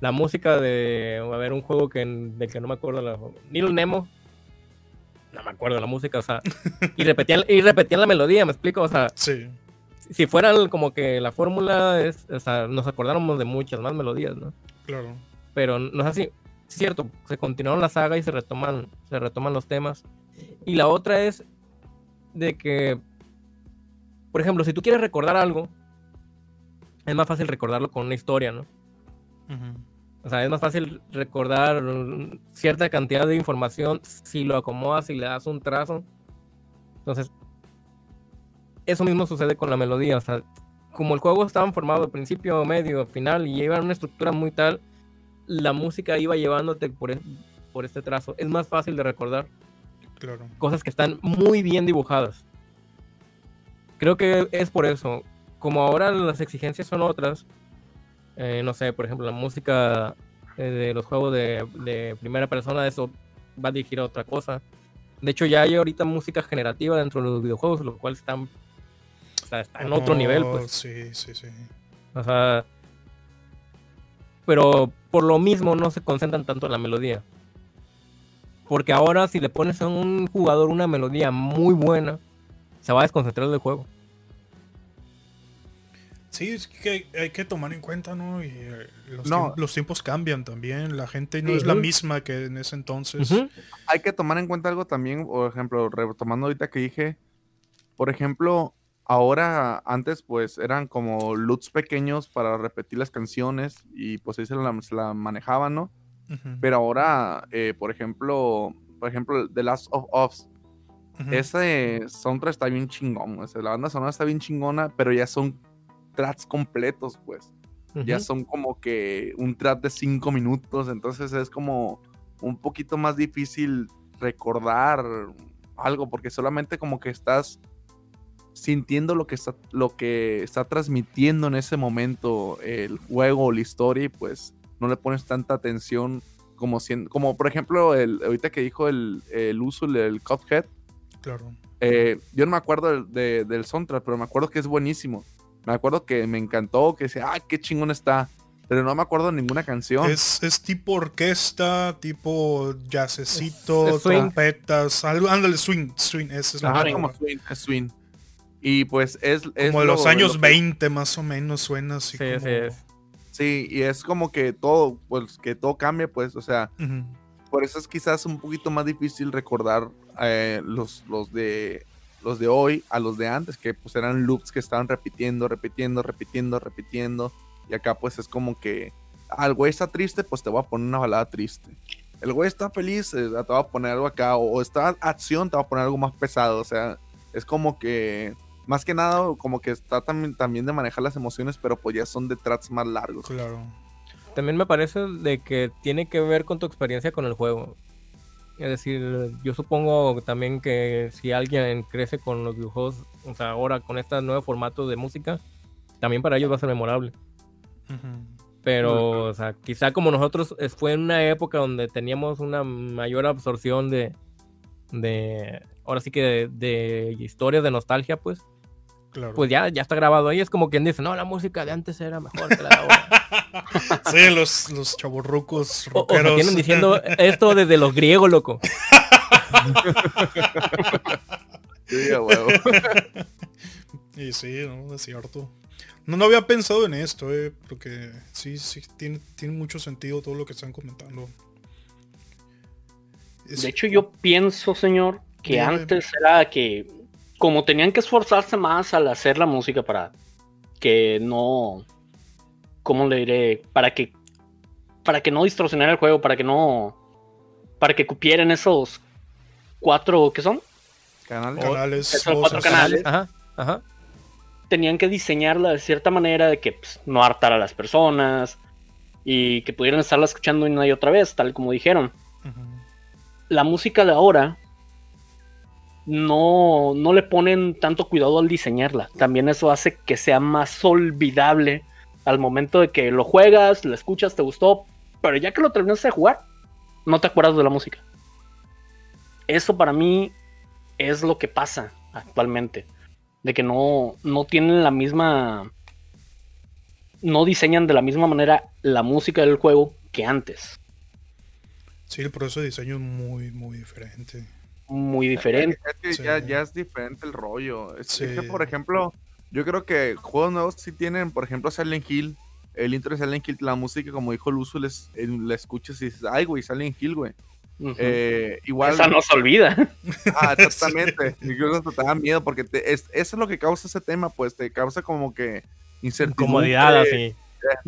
D: la música de, a ver, un juego que, del que no me acuerdo, la, Nilo Nemo, no me acuerdo la música, o sea, y repetían, y repetían la melodía, me explico, o sea,
A: Sí.
D: si fuera el- como que la fórmula, es, o sea, nos acordáramos de muchas más melodías, ¿no?
A: Claro.
D: pero no es así. Es cierto, se continuaron la saga y se retoman, se retoman los temas. Y la otra es de que, por ejemplo, si tú quieres recordar algo, es más fácil recordarlo con una historia, ¿no?
A: Ujú.
D: O sea, es más fácil recordar cierta cantidad de información si lo acomodas y le das un trazo. Entonces, eso mismo sucede con la melodía. O sea, como el juego estaba formado principio, medio, final y lleva una estructura muy tal, la música iba llevándote por, e- por este trazo. Es más fácil de recordar
A: Claro.
D: cosas que están muy bien dibujadas. Creo que es por eso. Como ahora las exigencias son otras, eh, no sé, por ejemplo, la música eh, de los juegos de, de primera persona, eso va dirigida a otra cosa. De hecho, ya hay ahorita música generativa dentro de los videojuegos, lo cual están, o sea, está en otro nivel,
A: Oh,
D: pues.
A: Sí, sí, sí.
D: O sea, pero por lo mismo no se concentran tanto en la melodía. Porque ahora si le pones a un jugador una melodía muy buena, se va a desconcentrar del juego.
A: Sí, es que hay, hay que tomar en cuenta, ¿no? Y eh, los,
B: No.
A: tiemp- los tiempos cambian también. La gente no es la misma que en ese entonces.
B: Hay que tomar en cuenta algo también, por ejemplo, retomando ahorita que dije, por ejemplo, ahora, antes pues eran como loops pequeños para repetir las canciones y pues ahí se la, se la manejaban, ¿no? Pero ahora, eh, por ejemplo, por ejemplo, The Last of Us, ese soundtrack está bien chingón, o sea, la banda sonora está bien chingona, pero ya son tracks completos, pues. Ya son como que un track de cinco minutos, entonces es como un poquito más difícil recordar algo, porque solamente como que estás sintiendo lo que está, lo que está transmitiendo en ese momento el juego o la historia y pues no le pones tanta atención como, sien- como por ejemplo, el, ahorita que dijo el, el uso del Cuphead,
A: Claro.
B: eh, yo no me acuerdo del, de- del soundtrack, pero me acuerdo que es buenísimo. Me acuerdo que me encantó, que decía, ¡ay, qué chingón está! Pero no me acuerdo de ninguna canción.
A: Es, es tipo orquesta, tipo jazzecito,
D: Es-
A: trompetas, algo, ándale, swing, swing, esa es la
B: Ajá, como swing, es swing. Y pues es... es
A: Como de los
B: lo-
A: años
B: lo que-
A: 20 más o menos suena así
D: Sí,
A: como...
D: sí, es.
B: Sí, y es como que todo, pues que todo cambia, pues, o sea, por eso es quizás un poquito más difícil recordar eh, los, los de los de hoy a los de antes, que pues eran loops que estaban repitiendo, repitiendo, repitiendo, repitiendo. Y acá pues es como que, ah, el güey está triste, pues te voy a poner una balada triste. El güey está feliz, eh, te voy a poner algo acá. O, o está acción, te voy a poner algo más pesado. O sea, es como que, más que nada, como que está también, también de manejar las emociones, pero pues ya son de tracks más largos.
A: Claro.
D: También me parece de que tiene que ver con tu experiencia con el juego. Es decir, yo supongo también que si alguien crece con los videojuegos, o sea, ahora con este nuevo formato de música, también para ellos va a ser memorable. Pero, o sea, quizá como nosotros fue en una época donde teníamos una mayor absorción de, de ahora sí que de, de historias de nostalgia, pues,
A: Claro.
D: pues ya, ya está grabado ahí. Es como quien dice, no, la música de antes era mejor que la de ahora.
A: Sí, los, los chavorrucos
D: O, o
A: rockeros.
D: tienen diciendo esto desde los griegos, loco.
B: Sí, a huevo.
A: Y sí, no, es cierto. No, no había pensado en esto, eh, porque sí, sí, tiene, tiene mucho sentido todo lo que están comentando. Es-
C: De hecho, yo pienso, señor, que
A: Dime.
C: antes era que como tenían que esforzarse más al hacer la música para que no, ¿cómo le diré? Para que, para que no distorsionara el juego, para que no, para que cupieran esos cuatro, ¿qué son?
B: Canales.
A: canales,
C: Esos
A: voces.
C: cuatro canales.
D: Ajá, ajá.
C: Tenían que diseñarla de cierta manera de que pues, no hartara a las personas y que pudieran estarla escuchando una y otra vez, tal como dijeron. La música de ahora no, no le ponen tanto cuidado al diseñarla. También eso hace que sea más olvidable al momento de que lo juegas, lo escuchas, te gustó, pero ya que lo terminaste de jugar, no te acuerdas de la música. Eso para mí es lo que pasa actualmente. De que no, no tienen la misma. No diseñan de la misma manera la música del juego que antes.
A: Sí, el proceso de diseño es muy, muy diferente.
C: Muy diferente.
B: Es que
A: Sí.
B: ya, ya es diferente el rollo. Es, es que,
A: Sí.
B: por ejemplo, yo creo que juegos nuevos sí tienen, por ejemplo, Silent Hill. El intro de Silent Hill, la música, como dijo Luzu, les, eh, la escuchas y dices, ay, güey, Silent Hill, güey. Eh, igual.
C: Esa no se olvida.
B: Ah, exactamente. Incluso hasta te da miedo porque te- es, eso es lo que causa ese tema, pues te causa como que incertidumbre.
D: Incomodidad así.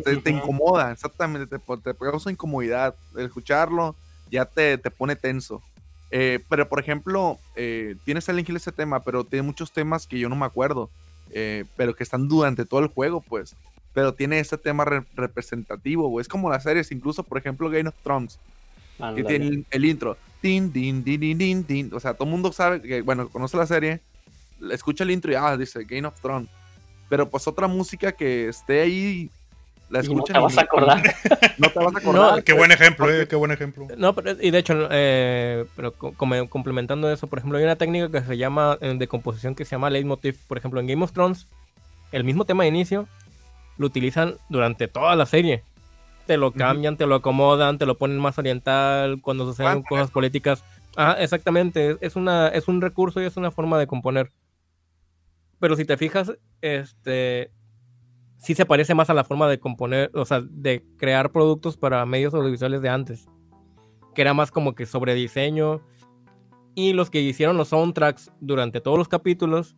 B: Te, te incomoda, exactamente. Te, causa incomodidad. El escucharlo ya te, te pone tenso. Eh, pero por ejemplo, eh, tiene Silent Hill ese tema, pero tiene muchos temas que yo no me acuerdo. eh, pero que están durante todo el juego, pues. Pero tiene ese tema re- representativo, güey. Es como las series, incluso, por ejemplo, Game of Thrones que
C: Ándale.
B: tiene el, el intro. Din, din, din, din, din. O sea, todo el mundo sabe que, bueno, conoce la serie, escucha el intro y ah, dice Game of Thrones. Pero pues otra música que esté ahí, la
C: no te vas a acordar.
B: no te vas a acordar.
D: No,
A: Qué buen ejemplo, eh, qué buen ejemplo.
D: No, pero- y de hecho, eh, pero como- complementando eso, por ejemplo, hay una técnica que se llama, eh, de composición que se llama leitmotiv. Por ejemplo, en Game of Thrones, el mismo tema de inicio lo utilizan durante toda la serie. Te lo cambian, te lo acomodan, te lo ponen más oriental cuando suceden
B: con
D: cosas políticas. Ajá, exactamente. Es, una, es un recurso y es una forma de componer. Pero si te fijas, este sí se parece más a la forma de componer, o sea, de crear productos para medios audiovisuales de antes. Que era más como que sobre diseño. Y los que hicieron los soundtracks durante todos los capítulos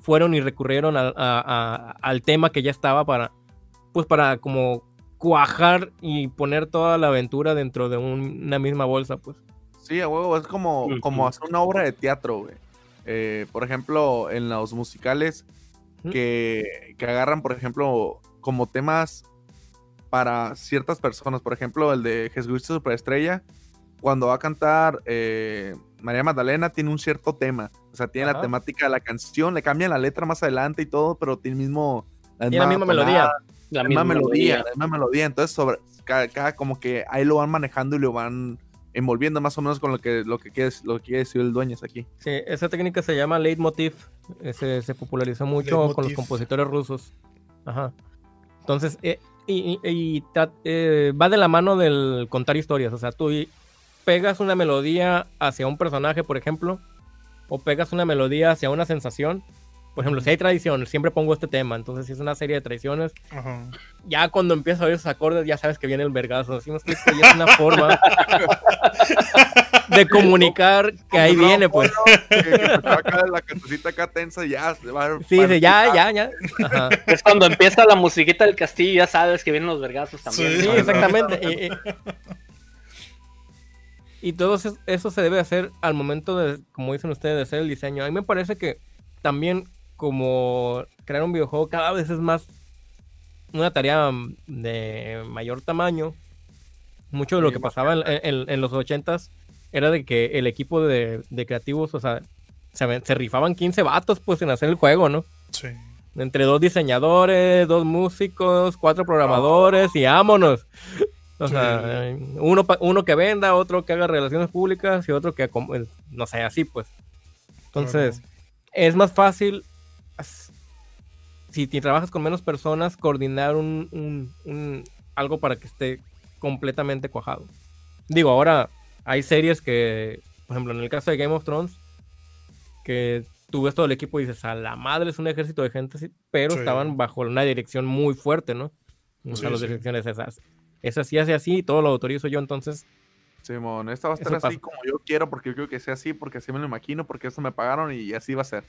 D: fueron y recurrieron al- a- a- al tema que ya estaba para, pues para como cuajar y poner toda la aventura dentro de un- una misma bolsa, pues.
B: Sí, a huevo, es como, como hacer una obra de teatro, güey. Eh, por ejemplo, en los musicales. Que, que agarran, por ejemplo, como temas para ciertas personas. Por ejemplo, el de Jesucristo Superestrella, cuando va a cantar eh, María Magdalena, tiene un cierto tema. O sea, tiene la temática de la canción, le cambian la letra más adelante y todo, pero tiene el mismo...
D: La misma melodía.
C: La
B: La misma melodía, la misma melodía. Entonces, sobre cada, cada como que ahí lo van manejando y lo van envolviendo más o menos con lo que, lo que, quiere, lo que quiere decir el dueño aquí.
D: Sí, esa técnica se llama leitmotiv. eh, Se, se popularizó mucho con los compositores rusos. Ajá. Entonces, eh, y, y- eh, va de la mano del contar historias. O sea, tú pegas una melodía hacia un personaje, por ejemplo, o pegas una melodía hacia una sensación. Por ejemplo, si hay tradición, siempre pongo este tema. Entonces, si es una serie de traiciones,
A: Ajá.
D: ya cuando empiezas a oír esos acordes, ya sabes que viene el vergazo. Así me explico, y es una forma de comunicar que ahí viene, pues.
B: Ball, ¿no? Que- que está acá la cancioncita acá tensa ya se va
D: Sí, sí, ya, ya, ya. Ajá.
C: Es cuando empieza la musiquita del castillo, ya sabes que vienen los vergazos también.
D: Sí,
A: Sí,
D: exactamente. Y, y- y todo eso se debe hacer al momento de, como dicen ustedes, de hacer el diseño. A mí me parece que también como crear un videojuego cada vez es más una tarea de mayor tamaño. Mucho de lo que pasaba en, en- en los ochentas era de que el equipo de, de creativos, o sea, se, rifaban 15 vatos pues en hacer el juego, ¿no?
A: Sí.
D: Entre dos diseñadores, dos músicos, cuatro programadores y vámonos. O sea,
A: Sí.
D: uno, uno que venda, otro que haga relaciones públicas y otro que, no sé, así pues. Entonces, es más fácil, si te trabajas con menos personas, coordinar un, un- un- algo para que esté completamente cuajado. Digo, ahora hay series que, por ejemplo, en el caso de Game of Thrones, que tú ves todo el equipo y dices, a la madre es un ejército de gente, sí", pero
A: Sí.
D: estaban bajo una dirección muy fuerte, ¿no? O sea,
A: Sí,
D: las
A: sí.
D: direcciones esas. Es así, hace así, y todo lo autorizo yo, entonces,
B: Simón, esta va a estar así
D: pasa.
B: como yo quiero, porque yo quiero que sea así, porque así me lo imagino, porque eso me pagaron y así va a ser.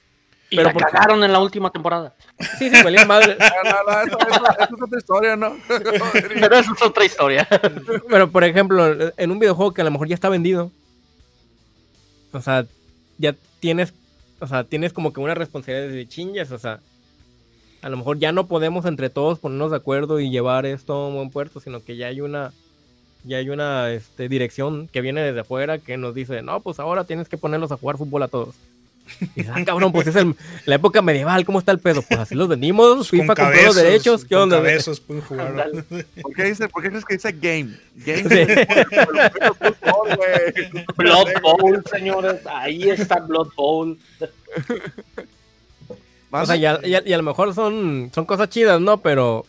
C: Y
D: Pero
C: cagaron en la última temporada.
D: sí, sí, valía madre.
B: No, no, no, eso, eso- eso es otra historia, ¿no?
C: Pero eso es otra historia.
D: Pero, por ejemplo, en un videojuego que a lo mejor ya está vendido, o sea, ya tienes, o sea, tienes como que una responsabilidad de chingas, o sea, a lo mejor ya no podemos entre todos ponernos de acuerdo y llevar esto a un buen puerto, sino que ya hay una, ya hay una este, dirección que viene desde afuera que nos dice, no, pues ahora tienes que ponerlos a jugar fútbol a todos. Y dices, ah, cabrón, pues es el- la época medieval, ¿cómo está el pedo? Pues así los vendimos, FIFA
A: Con
D: compró los derechos, ¿qué
A: con
D: onda?
A: cabezas pueden jugar.
B: ¿Por qué, dice, ¿Por qué crees que dice game? Game.
D: Sí.
C: Blood Bowl, señores. Ahí está Blood Bowl.
D: O sea, y a, y a- y a lo mejor son, son cosas chidas, ¿no? Pero,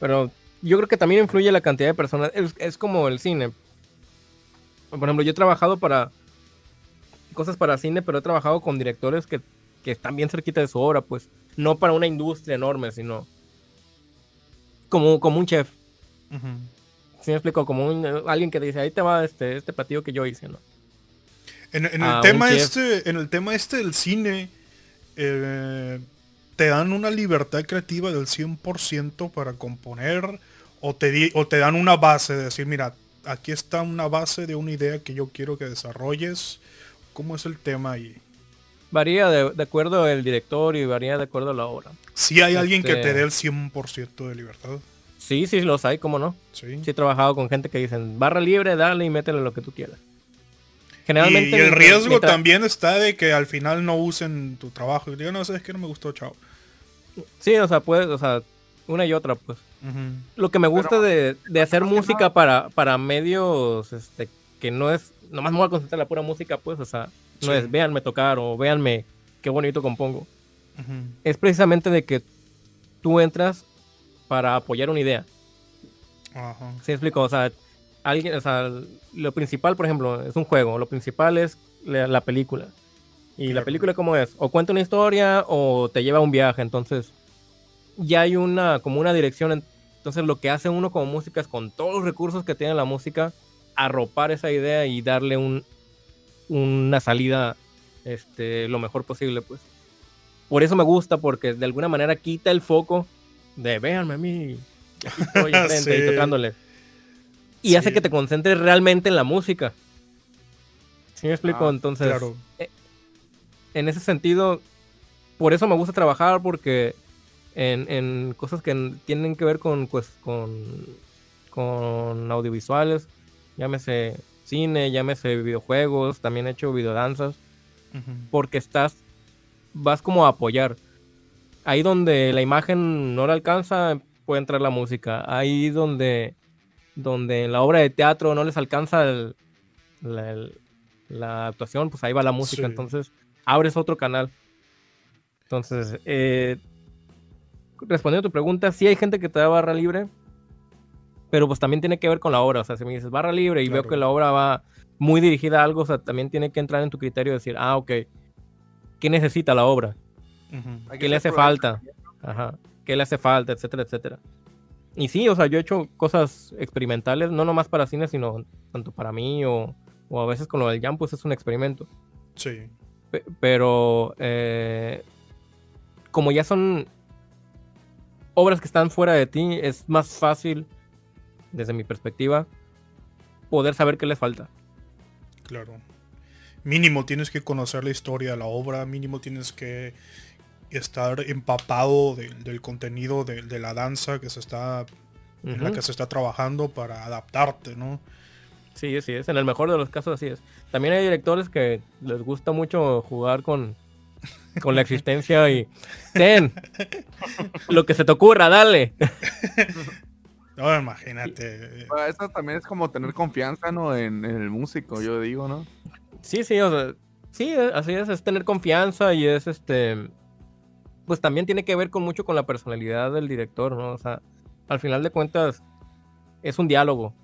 D: pero yo creo que también influye la cantidad de personas. Es, es como el cine. Por ejemplo, yo he trabajado para cosas para cine, pero he trabajado con directores que, que están bien cerquita de su obra, pues. No para una industria enorme, sino como, como un chef.
A: Ujú.
D: ¿Sí me explico? Como un- alguien que dice, ahí te va este, este platillo que yo hice, ¿no?
A: En, el tema
D: chef.
A: este, en el tema este del cine, eh, te dan una libertad creativa del 100% para componer o te, di- o te dan una base de decir, mira, aquí está una base de una idea que yo quiero que desarrolles. ¿Cómo es el tema ahí?
D: Varía de, de acuerdo al director y varía de acuerdo a la obra.
A: Si hay alguien que te
D: Este-
A: dé el 100% de libertad.
D: Sí, sí, los hay, ¿cómo no?
A: Sí.
D: Sí he trabajado con gente que dicen, barra libre, dale y métele lo que tú quieras. Generalmente...
A: y el
D: mientras-
A: riesgo
D: mientras-
A: también está de que al final no usen tu trabajo. Y digan, no, sabes que no me gustó, chao.
D: Sí, o sea, puedes, o sea, una y otra, pues.
A: Ujú.
D: Lo que me gusta
B: Pero,
D: de, de hacer música para, para medios, este, que no es, nomás me voy a concentrar en la pura música, pues, o sea, no
A: Sí.
D: es véanme tocar o véanme qué bonito compongo. Es precisamente de que tú entras para apoyar una idea.
A: Ajá.
D: ¿Sí me explico? O sea, alguien, o sea, lo principal, por ejemplo, es un juego. Lo principal es la, la película. Y la película, ¿cómo es? O cuenta una historia o te lleva a un viaje. Entonces, ya hay una, como una dirección. en- Entonces, lo que hace uno como música es con todos los recursos que tiene la música, arropar esa idea y darle un, una salida este, lo mejor posible, pues. Por eso me gusta, porque de alguna manera quita el foco de véanme a mí. y estoy tocándole. Y hace que te concentres realmente en la música. ¿Sí me explico?
B: Ah,
D: Entonces,
A: Claro.
D: en ese sentido, por eso me gusta trabajar, porque en, en cosas que tienen que ver con, pues, con, con audiovisuales, llámese cine, llámese videojuegos, también he hecho videodanzas, porque estás, vas como a apoyar. Ahí donde la imagen no la alcanza, puede entrar la música. Ahí donde, donde en la obra de teatro no les alcanza el- la, el- la actuación, pues ahí va la música.
A: Sí.
D: Entonces, abres otro canal. Entonces, eh, respondiendo a tu pregunta, sí hay gente que te da barra libre, pero pues también tiene que ver con la obra. O sea, si me dices barra libre y veo
A: Claro.
D: que la obra va muy dirigida a algo, o sea, también tiene que entrar en tu criterio y decir, ah, ok, ¿qué necesita la obra?
B: Hay que
D: ¿Qué le hace falta? Ajá. ¿Qué le hace falta? Etcétera, etcétera. Y sí, o sea, yo he hecho cosas experimentales, no nomás para cine, sino tanto para mí o, o a veces con lo del jam, pues es un experimento.
A: Sí.
D: Pe- pero eh, como ya son obras que están fuera de ti, es más fácil, desde mi perspectiva, poder saber qué le falta.
A: Claro. Mínimo tienes que conocer la historia de la obra, mínimo tienes que estar empapado de- del contenido de, de la danza que se está en la que se está trabajando para adaptarte, ¿no?
D: Sí, así es. En el mejor de los casos así es. También hay directores que les gusta mucho jugar con, con la existencia y... Ten, lo que se te ocurra, dale.
A: No, imagínate.
B: Bueno, Eso también es como tener confianza, ¿no? En, en el músico, yo digo, ¿no?
D: Sí, sí, o sea, sí, así es, es tener confianza y es este, pues también tiene que ver con mucho con la personalidad del director, ¿no? O sea, al final de cuentas es un diálogo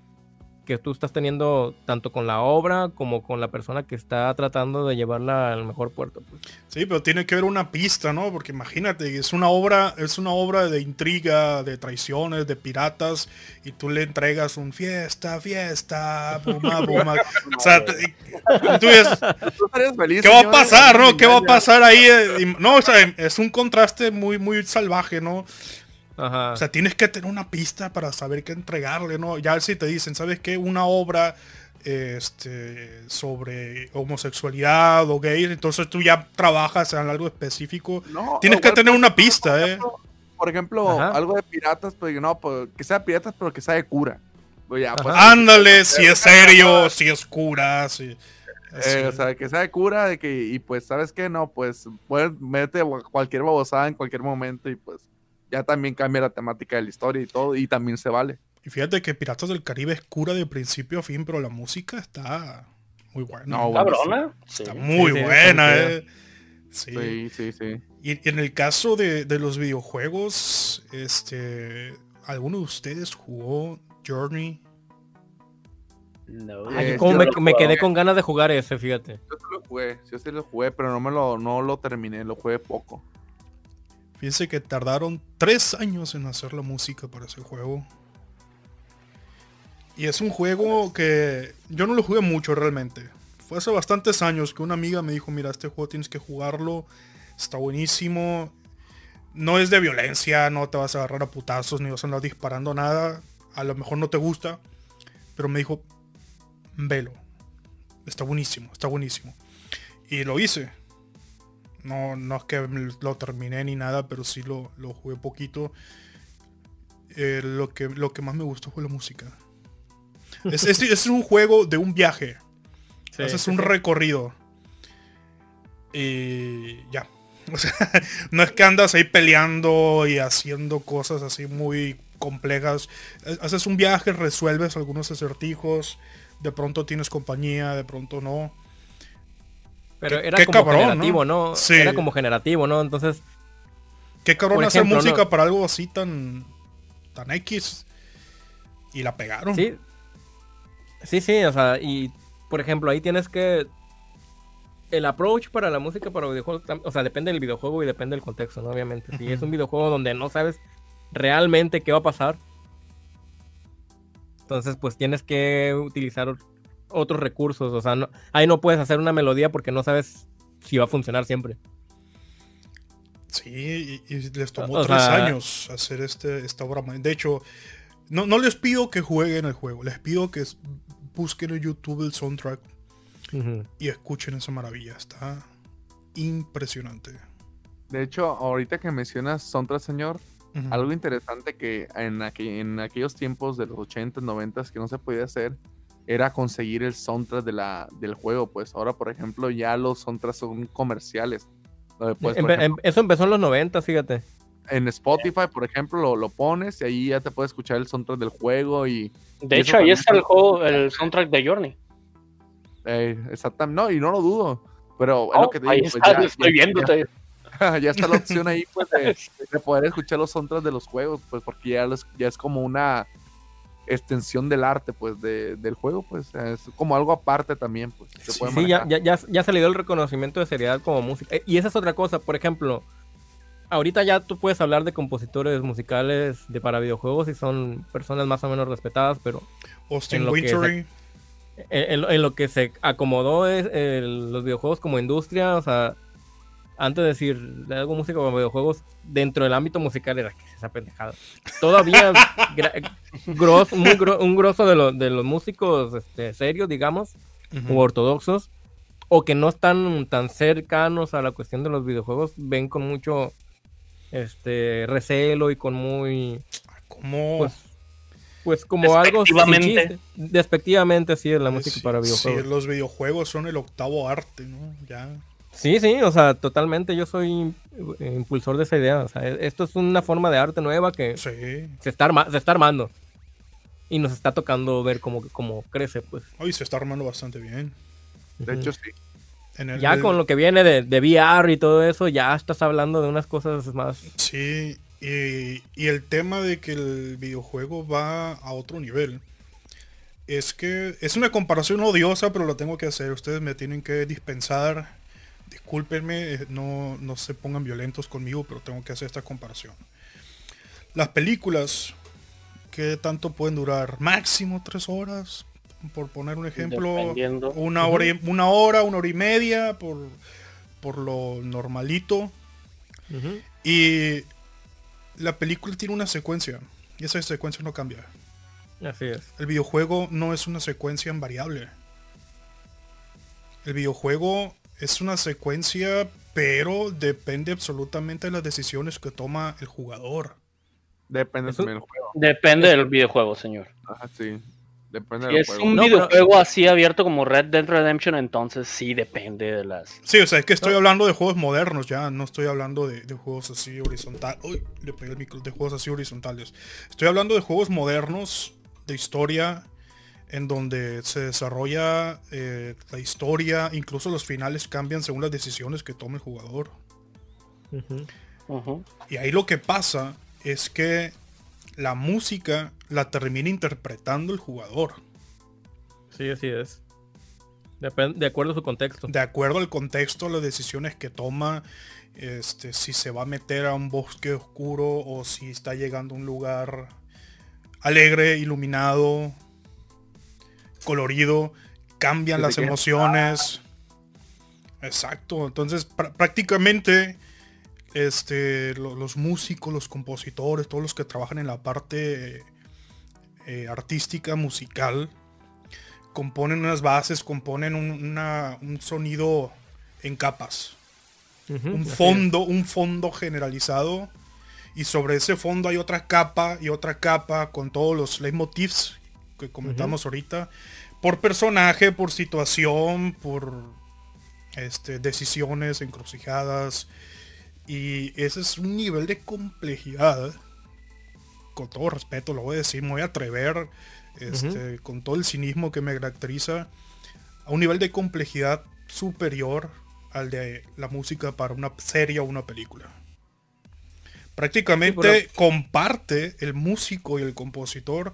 D: que tú estás teniendo tanto con la obra como con la persona que está tratando de llevarla al mejor puerto. pues.
A: Sí, pero tiene que haber una pista, ¿no? Porque imagínate, es una obra, es una obra de intriga, de traiciones, de piratas, y tú le entregas un fiesta, fiesta, buma, buma. o sea, te- tú dices, ¿qué va a pasar, no? ¿Qué va a pasar ahí? No, o sea, es un contraste muy, muy salvaje, ¿no?
D: Ajá.
A: O sea, tienes que tener una pista para saber qué entregarle, ¿no? Ya si te dicen, ¿sabes qué? Una obra este, sobre homosexualidad o gays, entonces tú ya trabajas en algo específico.
B: No,
A: Tienes que tener una pista,
B: por
A: ¿eh?
B: Por ejemplo,
D: Ajá.
B: algo de piratas, pues no, pues, que sea piratas, pero que sea de cura. pues ya, pues,
A: Ándale, si es serio, si es cura, si...
B: eh, o sea, que sea de cura, de que, y pues, ¿sabes qué? No, pues, puedes mete cualquier babosada en cualquier momento y pues, ya también cambia la temática de la historia y todo, y también se vale.
A: Y fíjate que Piratas del Caribe es cura de principio a fin, pero la música está muy buena.
B: No,
C: Cabrona. Sí.
A: está muy
D: Sí, sí,
A: buena, eh. Sí.
B: Sí, sí, sí.
A: Y y en el caso de, de los videojuegos, este, ¿alguno de ustedes jugó Journey?
C: No.
D: Ay, yo como me, quedé con ganas de jugar ese, fíjate.
B: Yo sí lo jugué, yo sí lo jugué, pero no me lo, no lo terminé, lo jugué poco.
A: Fíjense que tardaron tres años en hacer la música para ese juego. Y es un juego que yo no lo jugué mucho realmente. Fue hace bastantes años que una amiga me dijo, mira, este juego tienes que jugarlo. Está buenísimo. No es de violencia, no te vas a agarrar a putazos ni vas a andar disparando nada. A lo mejor no te gusta. Pero me dijo, velo. Está buenísimo, está buenísimo. Y lo hice. No, no es que lo terminé ni nada, pero sí lo, lo jugué poquito. Eh, lo, que, lo que más me gustó fue la música. Es, es- es un juego de un viaje.
D: Sí,
A: Haces
D: sí,
A: un
D: sí.
A: recorrido. Y ya. O sea, no es que andas ahí peleando y haciendo cosas así muy complejas. Eh, Haces un viaje, resuelves algunos acertijos. De pronto tienes compañía, de pronto no.
D: Pero
A: Qué-
D: era
A: qué
D: como
A: cabrón,
D: generativo,
A: ¿no?
D: ¿no?
A: Sí.
D: Era como generativo, ¿no? Entonces,
A: Qué cabrón
D: Por
A: hacer
D: ejemplo,
A: música
D: ¿no?
A: para algo así tan. tan X. Y la pegaron.
D: sí. Sí, sí, o sea, y por ejemplo, ahí tienes que. El approach para la música para videojuegos, o sea, depende del videojuego y depende del contexto, ¿no? Obviamente. Si es un videojuego donde no sabes realmente qué va a pasar, entonces pues tienes que utilizar otros recursos, o sea, no- ahí no puedes hacer una melodía porque no sabes si va a funcionar siempre.
A: Sí, y, y les tomó
D: O
A: tres
D: sea-
A: años hacer este, esta obra. De hecho, no, no les pido que jueguen el juego, les pido que busquen en YouTube el soundtrack y escuchen esa maravilla. Está impresionante.
B: De hecho, ahorita que mencionas Soundtrack, señor, algo interesante que en, aqu- en aquellos tiempos de los 80, 90 que no se podía hacer era conseguir el soundtrack de la, del juego. Pues ahora, por ejemplo, ya los soundtracks son comerciales.
D: Empe-
B: ejemplo,
D: em- eso empezó en los 90, fíjate.
B: en Spotify, por ejemplo, lo, lo pones y ahí ya te puedes escuchar el soundtrack del juego y
C: De
B: Y
C: hecho, ahí está el juego, el soundtrack de Journey.
B: eh, exactamente, no, y no lo dudo. Pero es
C: Oh,
B: lo que te
C: ahí
B: digo, pues,
C: está,
B: ya-
C: lo estoy
B: ya-
C: viéndote.
B: ya, ya está la opción ahí pues, de, de poder escuchar los soundtracks de los juegos, pues porque ya, los- ya es como una extensión del arte, pues, de- del juego, pues, es como algo aparte también, pues. se
A: Sí,
B: puede
D: Sí, ya, ya, ya, ya se le dio el reconocimiento de seriedad como música. Eh, Y esa es otra cosa, por ejemplo, ahorita ya tú puedes hablar de compositores musicales de para videojuegos y son personas más o menos respetadas, pero
A: Austin
D: en lo que
A: Wintory.
D: en, en- en lo que se acomodó es el- los videojuegos como industria, o sea, antes de decir le hago música para videojuegos, dentro del ámbito musical era que es esa pendejada. Todavía gros- muy gro- un grosso de, los de los músicos este, serios, digamos,
A: Ujú.
D: u ortodoxos, o que no están tan cercanos a la cuestión de los videojuegos, ven con mucho este recelo y con muy
A: ¿Cómo?
D: pues, pues como algo
C: Despectivamente.
D: despectivamente sí es la música
A: Sí,
D: para
A: sí,
D: videojuegos.
A: los videojuegos son el octavo arte, ¿no? Ya.
D: Sí, sí, o sea, totalmente yo soy eh, impulsor de esa idea, o sea, e- esto es una forma de arte nueva que
A: Sí.
D: se está, arma- se está armando y nos está tocando ver cómo, cómo crece, pues.
A: Hoy se está armando bastante bien.
B: De hecho, sí.
A: En el-
D: ya con lo que viene de, de VR y todo eso, ya estás hablando de unas cosas más
A: Sí, y, y el tema de que el videojuego va a otro nivel. Es que es una comparación odiosa, pero lo tengo que hacer. Ustedes me tienen que dispensar. Discúlpenme, eh, no, no se pongan violentos conmigo, pero tengo que hacer esta comparación. Las películas, ¿qué tanto pueden durar? Máximo tres horas, por poner un ejemplo. Una hora, y- una hora, una hora y media, por, por lo normalito. Y la película tiene una secuencia. Y esa secuencia no cambia.
D: Así es.
A: El videojuego no es una secuencia invariable. El videojuego es una secuencia, pero depende absolutamente de las decisiones que toma el jugador.
B: Depende
D: Eso-
B: del juego.
C: Depende del videojuego, señor.
B: Ajá, sí. Depende
C: Si
B: del
C: es
B: juego.
C: un
D: No, pero-
C: videojuego así abierto como Red Dead Redemption, entonces sí depende de las.
A: Sí, o sea, es que estoy hablando de juegos modernos ya, no estoy hablando de, de juegos así horizontales. Uy, le pegué el micro, de juegos así horizontales. Estoy hablando de juegos modernos, de historia, en donde se desarrolla eh, la historia, incluso los finales cambian según las decisiones que tome el jugador. Y ahí lo que pasa es que la música la termina interpretando el jugador,
D: Sí, así es. De acuerdo a su contexto.
A: de acuerdo al contexto, las decisiones que toma, este, si se va a meter a un bosque oscuro o si está llegando a un lugar alegre, iluminado, colorido, cambian las emociones. Exacto, entonces prá- prácticamente este, lo- los músicos, los compositores, todos los que trabajan en la parte eh, artística, musical, componen unas bases, componen un, una- un sonido en capas, un
D: es.
A: fondo, un fondo generalizado, y sobre ese fondo hay otra capa y otra capa con todos los leitmotivs que comentamos ahorita, por personaje, por situación, por este, decisiones, encrucijadas, y ese es un nivel de complejidad, con todo respeto lo voy a decir, me voy a atrever, este, con todo el cinismo que me caracteriza, a un nivel de complejidad superior al de la música para una serie o una película. Prácticamente
D: Sí,
A: comparte el músico y el compositor,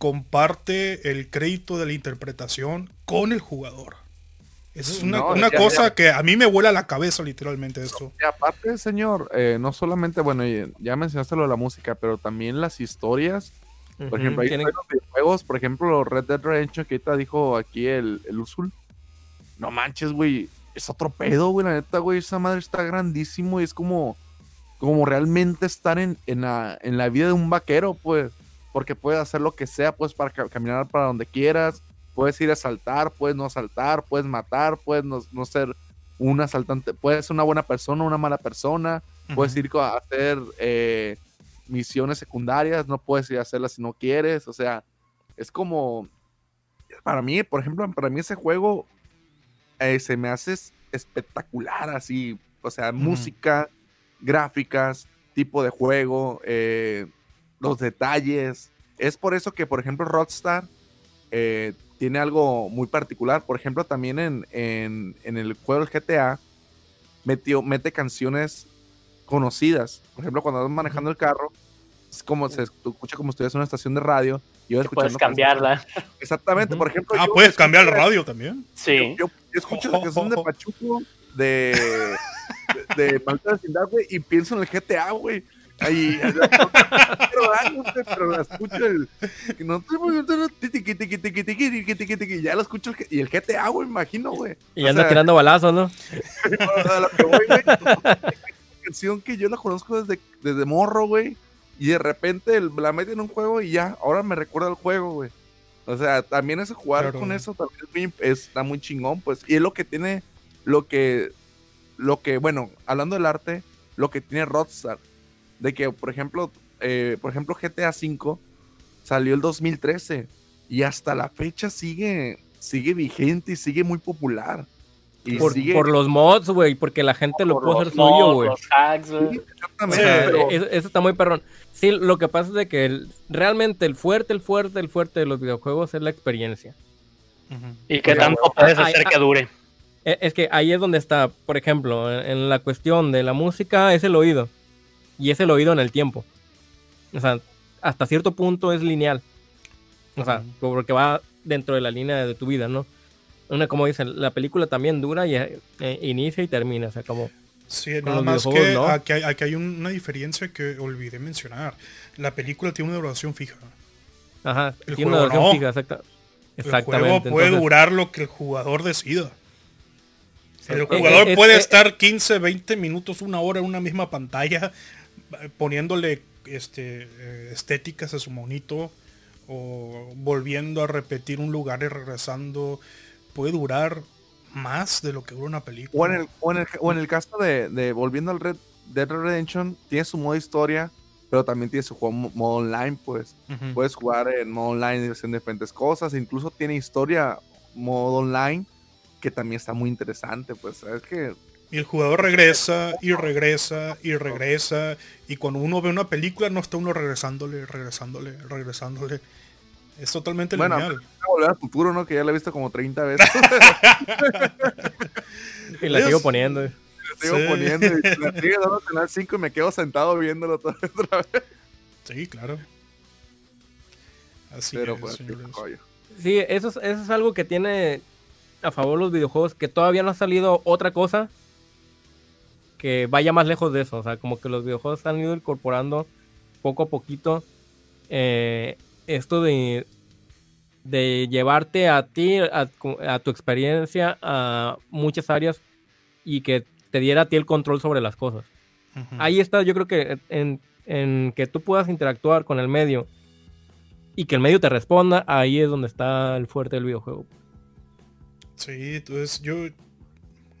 A: comparte el crédito de la interpretación con el jugador. Esa es una,
B: No,
A: una
B: ya-
A: cosa
B: ya.
A: que a mí me vuela la cabeza literalmente esto.
B: Y aparte, señor, eh, no solamente, bueno, ya mencionaste lo de la música, pero también las historias. Por ejemplo, hay
D: tienen-
B: juegos, videojuegos, por ejemplo, Red Dead Redemption, que ahorita dijo aquí el, el Usul. No manches, güey. Es otro pedo, güey. La neta, güey. Esa madre está grandísimo y es como, como realmente estar en, en, la, en la vida de un vaquero, pues. Porque puedes hacer lo que sea, puedes para ca- caminar para donde quieras. Puedes ir a saltar, puedes no saltar, puedes matar, puedes no, no ser un asaltante, puedes ser una buena persona, una mala persona. Puedes ir a hacer eh, misiones secundarias, no puedes ir a hacerlas si no quieres. O sea, es como. Para mí, por ejemplo, para mí ese juego eh, se me hace es- espectacular, así. O sea, música, gráficas, tipo de juego, eh, los detalles. Es por eso que, por ejemplo, Rockstar eh, tiene algo muy particular. Por ejemplo, también en, en- en el juego del GTA metió, mete canciones conocidas. Por ejemplo, cuando vas manejando el carro, es como se escucha como si estuvieras en una estación de radio y
C: Que puedes
B: escuchando
C: cambiarla.
B: Exactamente, por ejemplo.
A: Ah,
B: yo
A: puedes cambiar el
B: la-
A: radio también.
C: Sí.
B: Yo, yo escucho la canción de Pachuco de, de, de Vecindad, güey, y pienso en el GTA, güey. Ahí, pero, la escucho el. que no Ya lo escucho el, G- y el GTA, güey, me imagino, güey.
D: Y anda tirando balazos, ¿no?
B: canción que yo la conozco desde, desde morro, güey. Y de repente el- la meten en un juego y ya, ahora me recuerda el juego, güey. O sea, también ese jugar
A: Claro.
B: con eso también es muy- está muy chingón, pues. Y es lo que tiene, lo que, lo que, bueno, hablando del arte, lo que tiene Rockstar. De que, por ejemplo, eh, por ejemplo, GTA V salió el 2013 y hasta la fecha sigue, sigue vigente y sigue muy popular. Y
D: Por,
B: sigue,
D: por los mods, güey, porque la gente lo
C: Por
D: puede
C: los
D: hacer suyo,
C: mods, hacks, güey.
B: Sí,
D: O
B: exactamente,
D: sea,
B: pero-
D: eso, eso está muy perrón. Sí, lo que pasa es de que el- realmente el fuerte, el fuerte, el fuerte de los videojuegos es la experiencia.
C: Y qué tanto puedes
D: ay,
C: hacer
D: ay,
C: que dure.
D: E- Es que ahí es donde está, por ejemplo, en, en la cuestión de la música es el oído. Y es el oído en el tiempo. O sea, hasta cierto punto es lineal. O sea, porque va dentro de la línea de tu vida, ¿no? Una, como dicen, la película también dura y eh, inicia y termina. O sea, como...
A: Sí, nada más que
D: ¿no?
A: aquí, hay, aquí hay una diferencia que olvidé mencionar. La película tiene una duración fija.
D: Ajá,
A: El
D: tiene una
A: juego
D: duración
A: no.
D: fija, exacta-
A: El
D: exactamente.
A: juego puede
D: entonces-
A: durar lo que el jugador decida. El
D: Eh,
A: jugador
D: es-
A: puede
D: es-
A: estar 15, 20 minutos, una hora en una misma pantalla, poniéndole este, eh, estéticas a su monito o volviendo a repetir un lugar y regresando. Puede durar más de lo que dura una película.
B: O en el, o en el, o en el caso de, de volviendo al Red Dead Redemption, tiene su modo historia pero también tiene su juego mo- modo online, pues. Puedes jugar en modo online y hacer diferentes cosas. Incluso tiene historia modo online que también está muy interesante, pues. Sabes que
A: Y el jugador regresa y regresa y regresa. Y cuando uno ve una película no está uno regresándole, regresándole, regresándole. Es totalmente
B: Bueno,
A: lineal.
B: volver al futuro, ¿no? Que ya la he visto como 30 veces.
D: Y la sigo poniendo.
B: La sigo
A: Sí.
B: poniendo y la sigue dando canal 5 y me quedo sentado viéndolo todo otra vez.
A: Sí, claro. Así
B: Pero
A: es,
B: pues. Sí,
D: eso es, eso es algo que tiene a favor los videojuegos, que todavía no ha salido otra cosa que vaya más lejos de eso. O sea, como que los videojuegos han ido incorporando poco a poquito eh, esto de, de llevarte a ti, a, tu experiencia, a muchas áreas y que te diera a ti el control sobre las cosas. Ahí está, yo creo que en, en que tú puedas interactuar con el medio y que el medio te responda, ahí es donde está el fuerte del videojuego.
A: Sí, entonces yo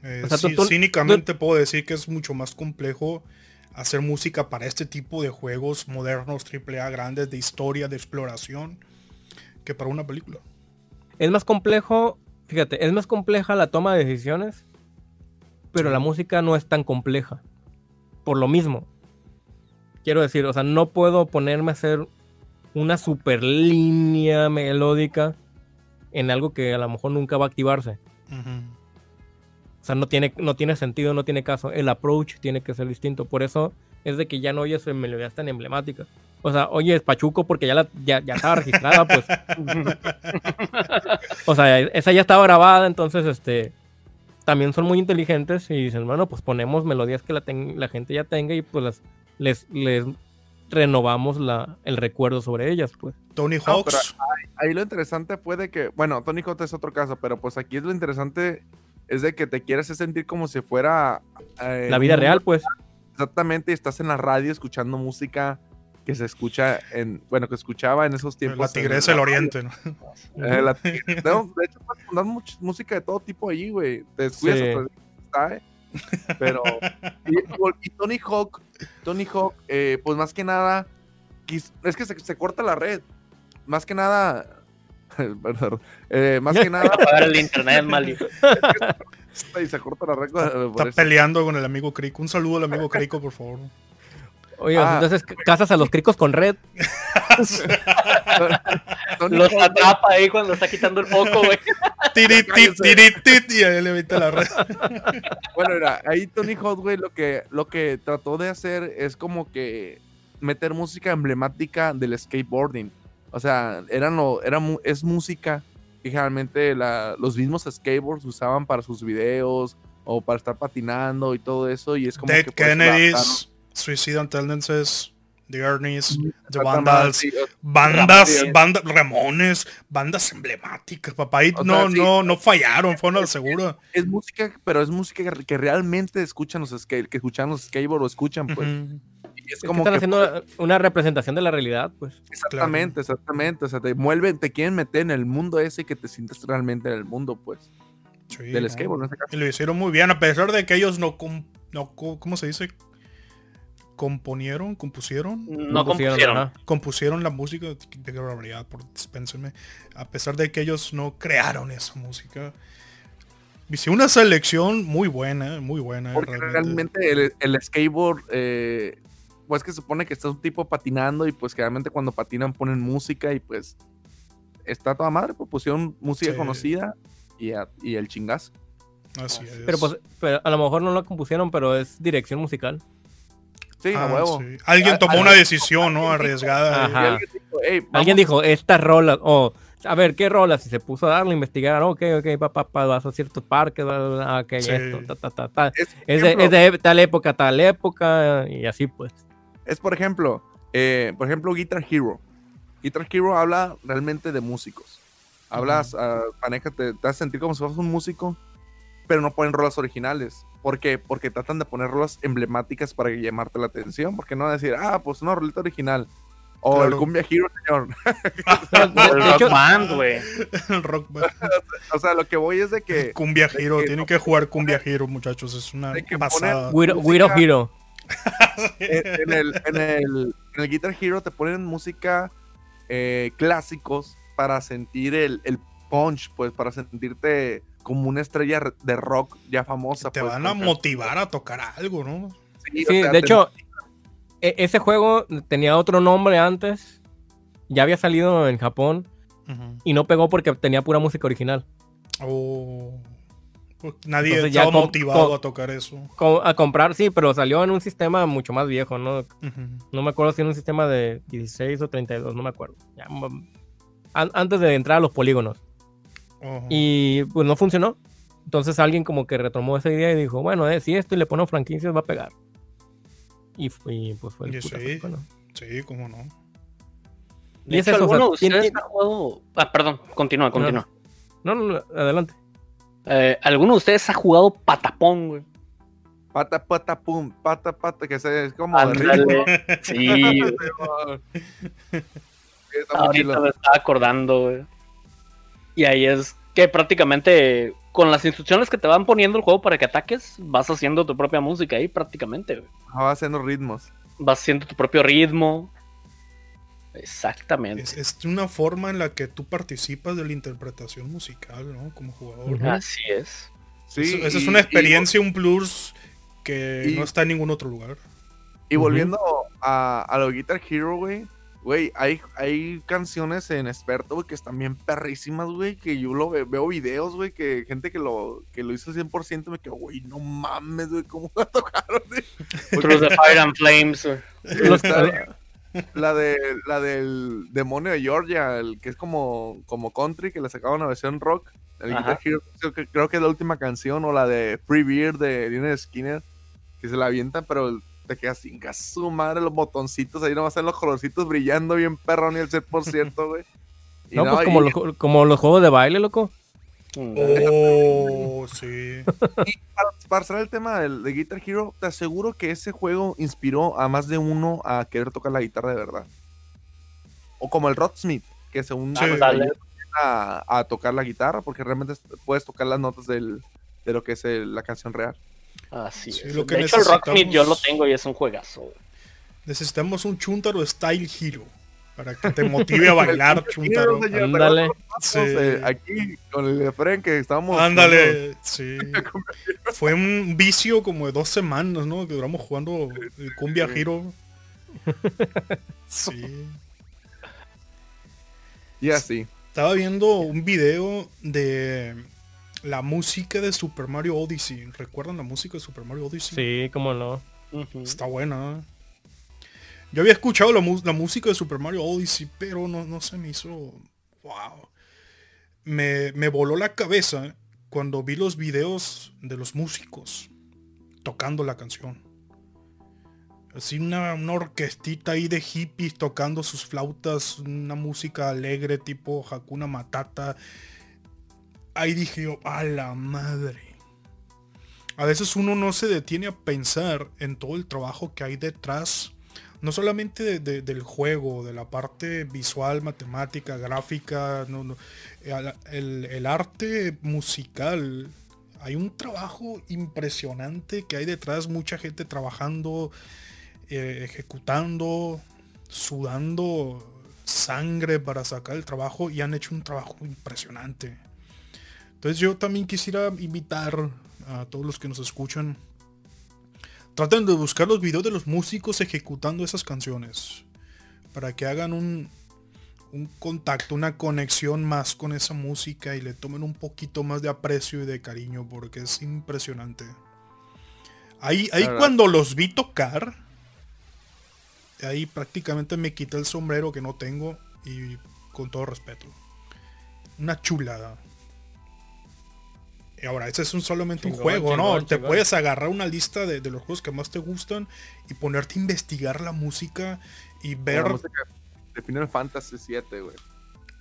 A: eh,
D: O sea, tú-
A: sí-
D: tú-
A: cínicamente puedo decir que es mucho más complejo hacer música para este tipo de juegos modernos, AAA grandes, de historia, de exploración, que para una película.
D: Es más complejo, fíjate, es más compleja la toma de decisiones, pero la música no es tan compleja. Por lo mismo. Quiero decir, o sea, no puedo ponerme a hacer una super línea melódica en algo que a lo mejor nunca va a activarse. O sea, no tiene, no tiene sentido, no tiene caso. El approach tiene que ser distinto. Por eso es de que ya no oyes melodías tan emblemáticas. O sea, oyes Pachuco porque ya, la, ya, ya estaba registrada, pues. O sea, esa ya estaba grabada, entonces, este... También son muy inteligentes y dicen, bueno, pues ponemos melodías que la, ten- la gente ya tenga y pues las- les, les renovamos la, el recuerdo sobre ellas, pues.
A: Tony
B: pero
A: Hawks.
B: Ahí lo interesante puede que, bueno, Tony Hawk es otro caso, pero pues aquí es lo interesante es de que te quieres sentir como si fuera eh,
D: La vida real, pues.
B: Exactamente, estás en la radio escuchando música que se escucha en, bueno, que escuchaba en esos tiempos.
A: la Tigresa del Oriente, ¿no?
B: Eh, la tigre- no, de hecho, puedes poner mucha música de todo tipo allí, güey. Te descuidas
D: Sí.
B: está, ¿eh? Pero. Y, y Tony Hawk, Tony Hawk, eh, pues más que nada. Es que se, se corta la red. Más que nada. perdón, eh, más que nada.
C: Apagar el internet, Mali.
B: y se corta la red. por
A: Está
B: eso.
A: peleando con el amigo Crico. Un saludo al amigo Crico, por favor.
D: Oye,
B: Ah.
D: entonces casas a los cricos con red.
C: Los atrapa ahí cuando está quitando el foco, güey.
A: Tiri, tit, tiri, tit, y ahí le mete la red.
B: Bueno, mira, ahí Tony Hawk, güey, lo que, lo que trató de hacer es como que meter música emblemática del skateboarding. O sea, eran lo, era, es música que generalmente la- los mismos skateboards usaban para sus videos o para estar patinando y todo eso. Y es como
A: Dead
B: que
A: Kennedys, Suicidal Tendencies, The Ernie's, The. Vandals, bandas, bandas, Ramones, bandas emblemáticas, papá. Y no,
B: sea, sí.
A: no, no fallaron, fueron a la segura.
B: Es música, pero es música que, realmente escuchan los skate, que escuchan los skateboards o escuchan, pues. Y es
D: Es que
B: como
D: están
B: que
D: haciendo una, una representación de la realidad, pues.
B: Exactamente, exactamente. O sea, te mueven, te quieren meter en el mundo ese que te sientes realmente en el mundo, pues.
A: Sí,
B: del
A: no.
B: skateboard, en este caso.
A: Y lo hicieron muy bien, a pesar de que ellos no, com- no ¿cómo se dice? Componieron, compusieron,
C: No
D: Compusieron,
C: compusieron.
D: ajá.
A: compusieron la música, de barbaridad, por dispénsenme, a pesar de que ellos no crearon esa música. Hice una selección muy buena, muy buena.
B: Porque
A: realmente.
B: realmente el, el skateboard, eh, pues que se supone que está un tipo patinando y pues generalmente cuando patinan ponen música y pues está toda madre, pues pusieron música
A: Sí.
B: conocida y, a- y el chingazo.
A: Así es.
D: Pero pues, pero a lo mejor no lo compusieron, pero es dirección musical.
B: Sí, a
A: Ah,
B: huevo.
A: sí. Alguien
B: Al-
A: tomó
B: al-
A: una decisión, ¿no? Arriesgada.
D: Ajá.
B: Y alguien dijo, "Ey, vamos
D: Alguien dijo, estas rolas, o a ver, ¿qué rolas? Y se puso a darle, a investigar, ok, ok, papá, pa, vas a ciertos parques, ok,
A: Sí.
D: esto, ta, ta, ta, ta.
B: Es,
D: Es de, es de tal época, tal época, y así pues.
B: Es, por ejemplo, eh, por ejemplo, Guitar Hero. Guitar Hero habla realmente de músicos. Hablas, ah, maneja, te, te hace sentir como si fueras un músico, pero no ponen rolas originales. ¿Por qué? Porque tratan de poner rolas emblemáticas para llamarte la atención, porque no decir, ah, pues una rolita original. O el. Cumbia Hero, señor.
D: De-
C: El rock band, güey.
A: El rock band.
B: o sea, lo que voy es de que
A: Cumbia Hero.
B: que
A: Tienen
B: no-
A: que jugar Cumbia Hero, muchachos. Es una pasada.
D: Guiro Hero.
B: en, en el, en, el, en el Guitar Hero te ponen música eh, clásicos para sentir el, el punch, pues para sentirte como una estrella re- de rock ya famosa.
A: Te
B: pues,
A: van a motivar a tocar algo, ¿no?
B: Sí, o
D: Sí,
B: sea,
D: de hecho, e- ese juego tenía otro nombre antes. Ya había salido en Japón y no pegó porque tenía pura música original.
A: O pues, nadie
D: Entonces ya
A: estaba motivado a tocar eso.
D: A comprar, sí, pero salió en un sistema mucho más viejo, ¿no? No me acuerdo si en un sistema de 16 o 32, no me acuerdo. Ya, an- antes de entrar a los polígonos. Y pues no funcionó. Entonces alguien como que retomó esa idea y dijo, bueno, eh, si esto y le ponemos franquicias va a pegar. Y, pues fue el
A: Y sí.
D: fue, ¿no?
A: Sí, cómo no.
C: De
D: es
C: hecho,
D: eso, o sea,
C: ¿alguno de
D: tiene-
C: ustedes ha jugado? Ah, perdón, continúa, continúa.
D: No, no, no, adelante.
C: Eh, ¿Alguno de ustedes ha jugado patapón, güey?
B: Pata, pata, pum, pata, pata, que se, es como...
C: Sí, ahorita me estaba acordando, güey. Y ahí es que prácticamente con las instrucciones que te van poniendo el juego para que ataques, vas haciendo tu propia música ahí prácticamente, güey.
B: Ah, Va haciendo ritmos.
C: Vas haciendo tu propio ritmo. Exactamente.
A: Es, es una forma en la que tú participas de la interpretación musical, ¿no? Como jugador.
C: Así es.
B: Sí,
A: esa es una
B: y-
A: experiencia, un plus que
B: y-
A: no está en ningún otro lugar.
B: Y, volviendo a, a lo Guitar Hero, güey. Güey, hay, hay canciones en experto, güey, que están bien perrísimas, güey. Que yo lo ve- veo videos, güey, que gente que lo, que lo hizo al 100% me quedo, güey, no mames, güey, ¿cómo la tocaron? güey?"
C: Through the Fire and Flames, güey.
B: La de la del demonio de Georgia, el que es como, como country, que le sacaban una versión rock. El Hero, creo que, creo que es la última canción, o la de Free Beer de Lynyrd Skinner, que se la avientan, pero te quedas sin su madre los botoncitos, ahí nomás en los colorcitos brillando bien perrón y el 100%, güey. Y
D: no, pues como,
B: y-
D: los, como los juegos de baile, loco.
A: Oh, sí.
B: para, para cerrar el tema del, de Guitar Hero, te aseguro que ese juego inspiró a más de uno a querer tocar la guitarra de verdad. O como el Rodsmith, que según
A: Sí.
B: pues, a, a tocar la guitarra, porque realmente es- puedes tocar las notas del, de lo que es el- la canción real.
C: Así
A: Sí,
C: es.
A: lo que
C: de hecho, el Rocksmith yo lo tengo y es un juegazo.
A: Necesitamos un Chuntaro Style Hero para que te motive a bailar, Chuntaro.
D: Ándale.
A: Sí.
B: eh, aquí con el Efren que estábamos.
A: Ándale, sí. Fue un vicio como de dos semanas, ¿no? Que duramos jugando el Cumbia
B: Sí.
A: Hero. Sí.
B: Y así.
A: Estaba viendo un video de la música de Super Mario Odyssey. ¿Recuerdan la música de Super Mario Odyssey?
D: Sí, cómo no.
A: Está buena. Yo había escuchado la, música de Super Mario Odyssey, pero no, no se me hizo... ¡Wow! Me, me voló la cabeza cuando vi los videos de los músicos tocando la canción. Así una orquestita ahí de hippies tocando sus flautas, una música alegre tipo Hakuna Matata. Ahí dije yo, a la madre. A veces uno no se detiene a pensar en todo el trabajo que hay detrás, no solamente de- de- del juego, de la parte visual, matemática, gráfica, no, el, el- el arte musical. Hay un trabajo impresionante que hay detrás, mucha gente trabajando, eh, ejecutando, sudando sangre para sacar el trabajo y han hecho un trabajo impresionante. Entonces yo también quisiera invitar a todos los que nos escuchan. Traten de buscar los videos de los músicos ejecutando esas canciones. Para que hagan un, un contacto, una conexión más con esa música y le tomen un poquito más de aprecio y de cariño porque es impresionante. Ahí, ahí
B: Claro.
A: cuando los vi tocar, ahí prácticamente me quité el sombrero que no tengo y con todo respeto. Una chulada. Y ahora, ese es un solamente un
D: Chingón,
A: juego, ¿no?
D: chingón,
A: te puedes agarrar una lista de, de los juegos que más te gustan y ponerte a investigar la música y ver
B: La música de Final Fantasy 7, güey.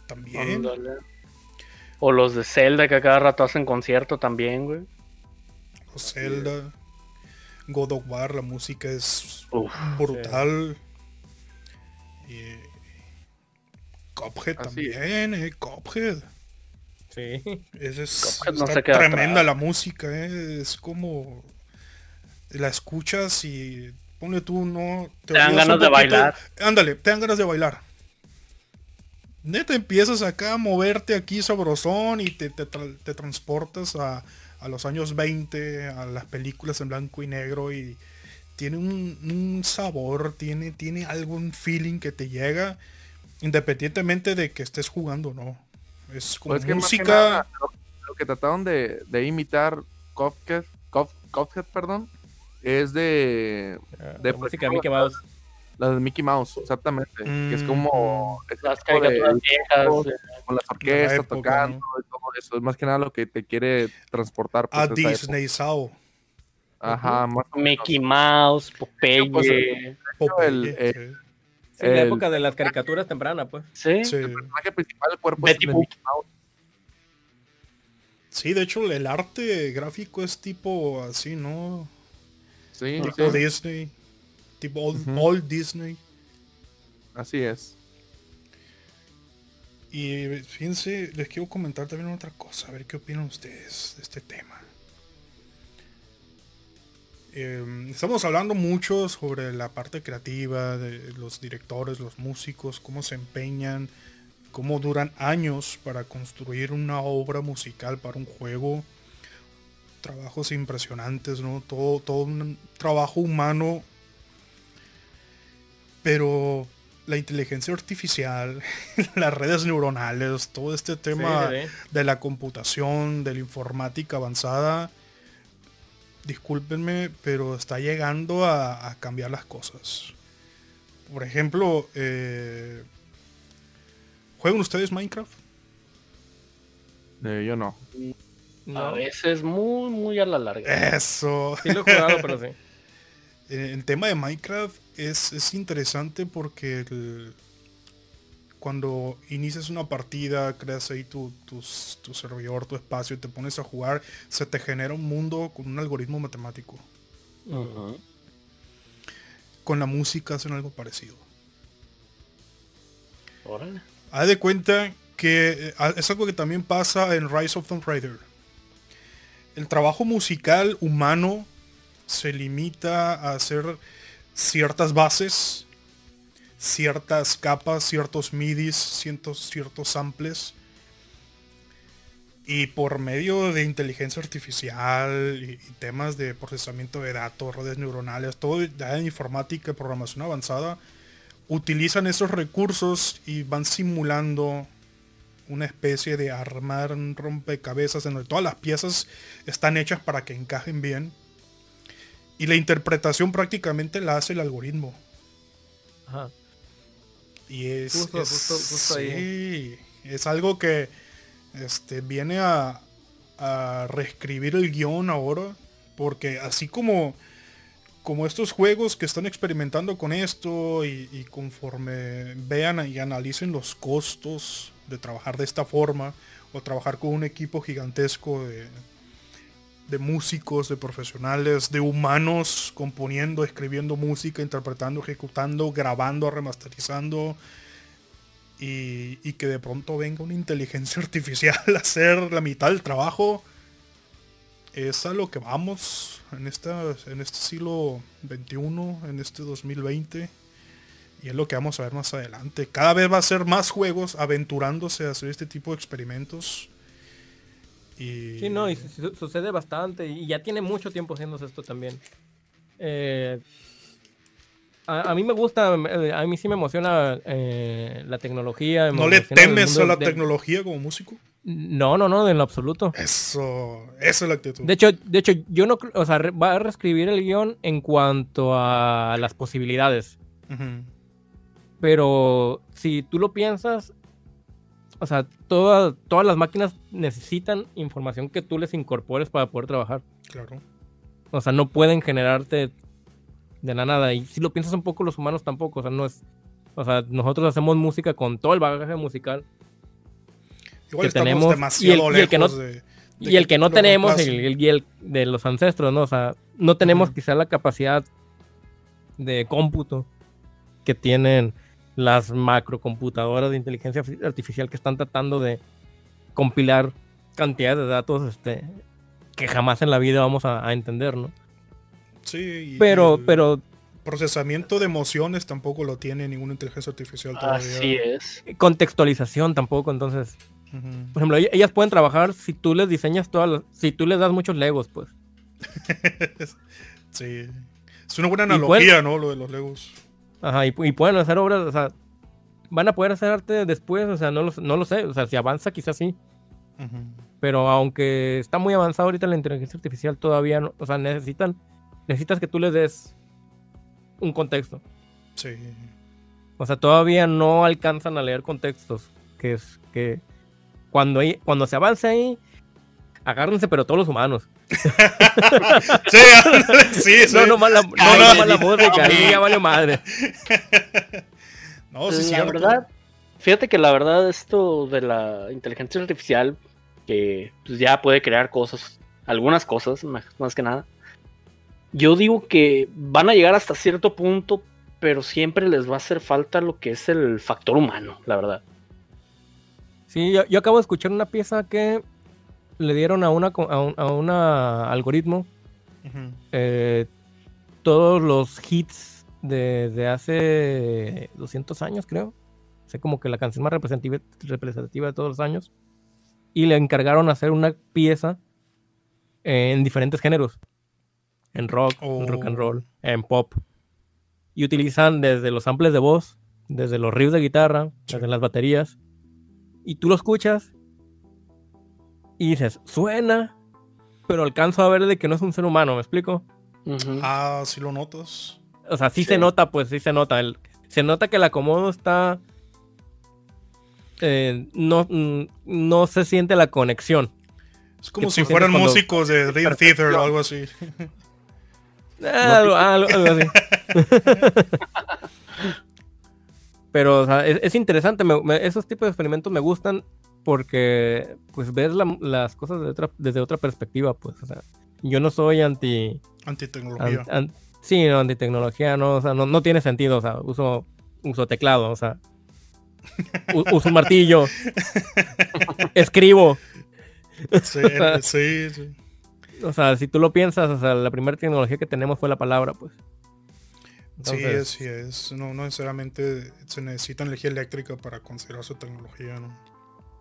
A: también.
C: O los de Zelda que a cada rato hacen concierto también, güey.
A: los Zelda, God of War, la música es
C: Uf,
A: brutal. Y
B: es.
A: también, eh, Cuphead.
D: Sí.
A: Ese es,
C: Cuphead no
A: está
C: se queda
A: tremenda
C: atrás.
A: la música, eh, es como la escuchas y ponle tú, no...
C: Te dan
A: olvidas
C: ganas de bailar.
A: Ándale, te dan ganas de bailar. Neta, empiezas acá a moverte aquí sabrosón y te, te tra- te transportas a, a los años 20, a las películas en blanco y negro y tiene un, un sabor, tiene, tiene algo, un feeling que te llega independientemente de que estés jugando o no. Es como
B: Pues es que más que
A: música...
B: nada, lo, lo que trataron de, de imitar Cuphead, perdón, es de
D: De
B: por
D: música de Mickey Mouse.
B: la de Mickey Mouse, exactamente. Que es
A: Mm,
B: como ese
C: Las caricaturas viejas. eh,
B: con las orquestas
A: época,
B: tocando y todo eso. Es más que nada lo que te quiere transportar. pues,
A: a
B: esa época.
A: Disney Sao.
B: Ajá, más o menos.
C: Mickey Mouse, Popeye.
B: pues.
A: Popeye,
B: el-
A: sí.
D: La época de las caricaturas tempranas, pues.
A: Sí.
B: El personaje principal del cuerpo
C: Betty
B: es de
C: Boop.
B: Mickey Mouse.
A: Sí, de hecho el arte gráfico es tipo así, ¿no?
B: Sí,
A: Tipo
B: sí,
A: Disney. Tipo old Disney.
B: así es.
A: Y fíjense, les quiero comentar también otra cosa, a ver qué opinan ustedes de este tema. Eh, estamos hablando mucho sobre la parte creativa de los directores, los músicos, cómo se empeñan, cómo duran años para construir una obra musical para un juego. Trabajos impresionantes, ¿no? Todo, todo un trabajo humano. Pero la inteligencia artificial, las redes neuronales, todo este tema
D: Sí,
A: de la computación, de la informática avanzada, discúlpenme, pero está llegando a, a cambiar las cosas. Por ejemplo, eh, ¿juegan ustedes Minecraft?
B: Eh, yo no.
D: No,
C: A veces muy, muy a la larga.
A: Eso.
D: sí lo he jugado, pero sí.
A: Eh, El tema de Minecraft es, es interesante porque el- cuando inicias una partida, creas ahí tu, servidor, tu espacio y te pones a jugar, se te genera un mundo con un algoritmo matemático. Con la música hacen algo parecido.
C: Órale.
A: Haz de cuenta que eh, es algo que también pasa en Rise of Tomb Raider. El trabajo musical humano se limita a hacer ciertas bases, ciertas capas, ciertos midis, ciertos, ciertos samples. Y por medio de inteligencia artificial y, temas de procesamiento de datos, redes neuronales, todo ya en informática y programación avanzada, utilizan esos recursos y van simulando una especie de armar un rompecabezas en donde todas las piezas están hechas para que encajen bien. Y la interpretación prácticamente la hace el algoritmo.
D: Ajá.
A: Y es,
D: Justo,
A: es-
D: justo, justo ahí.
A: sí, es algo que este, viene a, a reescribir el guion ahora. Porque así como, como estos juegos que están experimentando con esto y, y conforme vean y analicen los costos de trabajar de esta forma o trabajar con un equipo gigantesco de, de músicos, de profesionales, de humanos componiendo, escribiendo música, interpretando, ejecutando, grabando, remasterizando. Y, que de pronto venga una inteligencia artificial a hacer la mitad del trabajo. Es a lo que vamos en, en este siglo XXI, en este 2020. Y es lo que vamos a ver más adelante. Cada vez va a ser más juegos aventurándose a hacer este tipo de experimentos. Y...
D: Sí, no, y su- su- sucede bastante. Y ya tiene mucho tiempo haciéndose esto también. Eh, a, a mí me gusta, a mí sí me emociona eh, la tecnología.
A: ¿No le temes a la
D: de-
A: tecnología como músico?
D: No, no, no, en lo absoluto.
A: Eso, esa es la actitud.
D: De hecho, de hecho, yo no, o sea, va a reescribir el guion en cuanto a las posibilidades. Pero si tú lo piensas, o sea, toda- todas las máquinas necesitan información que tú les incorpores para poder trabajar.
A: Claro.
D: O sea, no pueden generarte de la nada. Y si lo piensas un poco, los humanos tampoco. O sea, no es. O sea, nosotros hacemos música con todo el bagaje musical.
A: Igual
D: que tenemos-
A: demasiado
D: y el- y el que no-
A: de,
D: Y el que no tenemos,
A: reemplace.
D: el, el- y el de los ancestros, ¿no? O sea, no tenemos quizá la capacidad de cómputo que tienen las macrocomputadoras de inteligencia arti- artificial que están tratando de compilar cantidades de datos este, que jamás en la vida vamos a, a entender, ¿no?
A: Sí,
D: Pero, pero
A: procesamiento de emociones tampoco lo tiene ninguna inteligencia artificial todavía.
C: Así es.
D: Contextualización tampoco, entonces. Por ejemplo, ell- ellas pueden trabajar si tú les diseñas todas las... Si tú les das muchos legos, pues.
A: Sí. Es una buena
D: pueden-
A: analogía, ¿no? Lo de los Legos.
D: Ajá, y, pu- y pueden hacer obras, o sea... Van a poder hacer arte después, o sea, no lo, no lo sé. O sea, si avanza quizás sí. Pero aunque está muy avanzado ahorita la inteligencia artificial, todavía no... O sea, necesitan... Necesitas que tú les des un contexto.
A: Sí.
D: O sea, todavía no alcanzan a leer contextos. Que es que cuando, hay- cuando se avance ahí, agárrense, pero todos los humanos.
A: Sí, sí, sí.
D: No, no más la, no,
C: Ay,
D: nomás la
C: sí.
D: música, ahí ya vale madre.
A: No, sí,
C: la
A: cierto.
C: verdad, fíjate que la verdad esto de la inteligencia artificial, que pues, ya puede crear cosas, algunas cosas, más, más que nada, yo digo que van a llegar hasta cierto punto, pero siempre les va a hacer falta lo que es el factor humano, la verdad.
D: Sí, yo, yo acabo de escuchar una pieza que le dieron a una a un a una algoritmo
A: Ujú.
D: eh, todos los hits de, de hace 200 años, creo. O sea, como que la canción más representativa, representativa de todos los años. Y le encargaron hacer una pieza en diferentes géneros. En rock, en rock and
A: Oh.
D: roll, en pop. Y utilizan desde los samples de voz, desde los riffs de guitarra, desde las baterías. Y tú lo escuchas y dices, suena, pero alcanzo a ver de que no es un ser humano, ¿me explico?
A: Ah, sí lo notas.
D: O sea, sí,
C: Sí.
D: se nota, pues sí se nota. El- se nota que el acomodo está. eh, no, no se siente la conexión.
A: Es como si fueran músicos de Dream Theater o algo así.
D: Algo, algo- algo así. Pero, o sea, es, es interesante. me- me- esos tipos de experimentos me gustan porque, pues, ves la- las cosas de otra- desde otra perspectiva, pues. O sea, yo no soy anti.
A: Antitecnología.
D: an- an- sí, no, anti tecnología, no, o sea, no, no tiene sentido. O sea, uso, uso teclado, o sea. u- uso un martillo. escribo.
A: Sí, sí, sí.
D: O sea, si tú lo piensas, o sea, la primera tecnología que tenemos fue la palabra, pues.
A: Sí,
D: Entonces-
A: así es. No, no necesariamente se necesita energía eléctrica para considerar su tecnología, ¿no?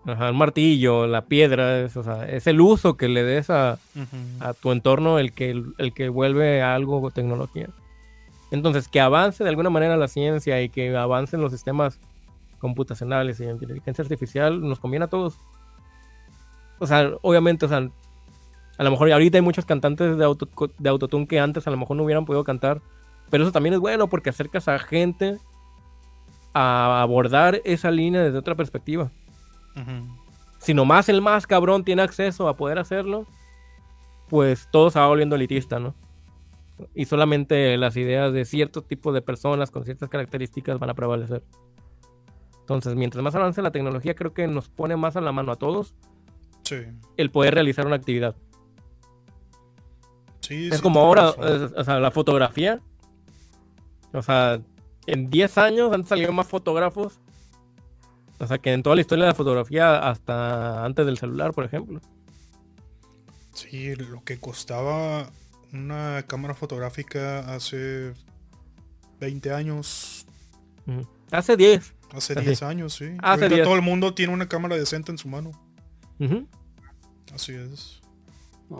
D: Ajá, el martillo, la piedra, es, o sea, es el uso que le des a, a tu entorno el que, el que vuelve a algo tecnología. Entonces, que avance de alguna manera la ciencia y que avancen los sistemas computacionales y la inteligencia artificial nos conviene a todos. O sea, obviamente, o sea, a lo mejor ahorita hay muchos cantantes de, auto, de autotune que antes a lo mejor no hubieran podido cantar, pero eso también es bueno porque acercas a gente a abordar esa línea desde otra perspectiva
A: Ujú.
D: si nomás el más cabrón tiene acceso a poder hacerlo, pues todo se va volviendo elitista, ¿no? Y solamente las ideas de cierto tipo de personas con ciertas características van a prevalecer. Entonces, mientras más avance la tecnología, creo que nos pone más a la mano a todos
A: Sí.
D: el poder realizar una actividad.
A: Sí,
D: es
A: sí,
D: como ahora, es- o sea, la fotografía. O sea, en 10 años han salido más fotógrafos. O sea, que en toda la historia de la fotografía, hasta antes del celular, por ejemplo.
A: Sí, lo que costaba una cámara fotográfica hace 20 años.
D: Hace 10.
A: hace
D: Así.
A: 10 años, sí.
D: Hace
A: Ahorita
D: 10.
A: todo el mundo tiene una cámara decente en su mano. Así es.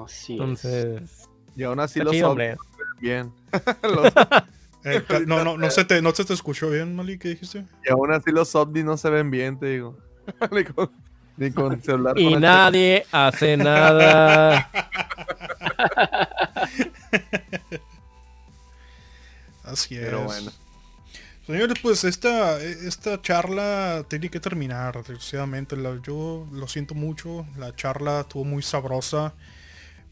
C: Así es.
D: Entonces,
B: Y aún así los
D: chido,
B: ovnis
D: hombre.
B: bien. Los-
A: Eh, no, no, no se te, no se te escuchó bien, Mali, ¿qué dijiste?
B: y aún así los ovnis no se ven bien, te digo. ni, con, ni con celular.
D: Y
B: con el-
D: nadie hace nada.
A: Así es.
B: Pero bueno.
A: Señores, pues esta, esta charla tiene que terminar, desgraciadamente. La- yo lo siento mucho, la charla estuvo muy sabrosa.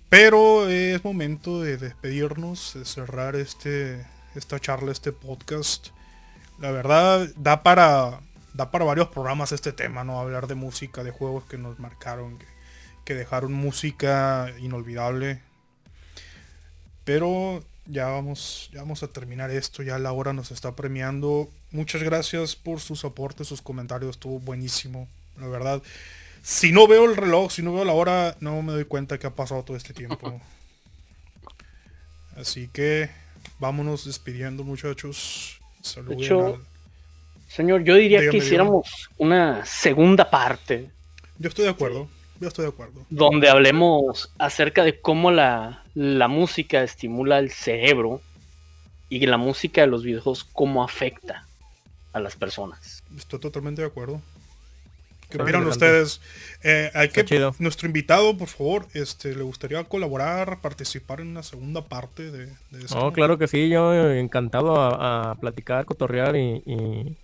A: Pero es momento de despedirnos, de cerrar este, esta charla, este podcast. La verdad, da para, da para varios programas este tema, ¿no? Hablar de música, de juegos que nos marcaron, que, que dejaron música inolvidable. Pero ya vamos, ya vamos a terminar esto, ya la hora nos está premiando. Muchas gracias por sus aportes, sus comentarios, estuvo buenísimo, la verdad. Si no veo el reloj, si no veo la hora, no me doy cuenta que ha pasado todo este tiempo. Así que vámonos despidiendo, muchachos. Saluden
C: hecho,
A: al-
C: Señor, yo diría
A: Dígame,
C: que hiciéramos una segunda parte
A: Yo estoy de acuerdo. Yo estoy de acuerdo.
C: donde hablemos acerca de cómo la, la música estimula el cerebro y la música de los videojuegos cómo afecta a las personas.
A: Estoy totalmente de acuerdo. ¿Qué opinan ustedes? Eh, hay que,
D: chido.
A: nuestro invitado, por favor, este, ¿le gustaría colaborar, participar en una segunda parte de, de esto?
D: No, claro que sí, yo encantado a, a platicar, cotorrear y, y-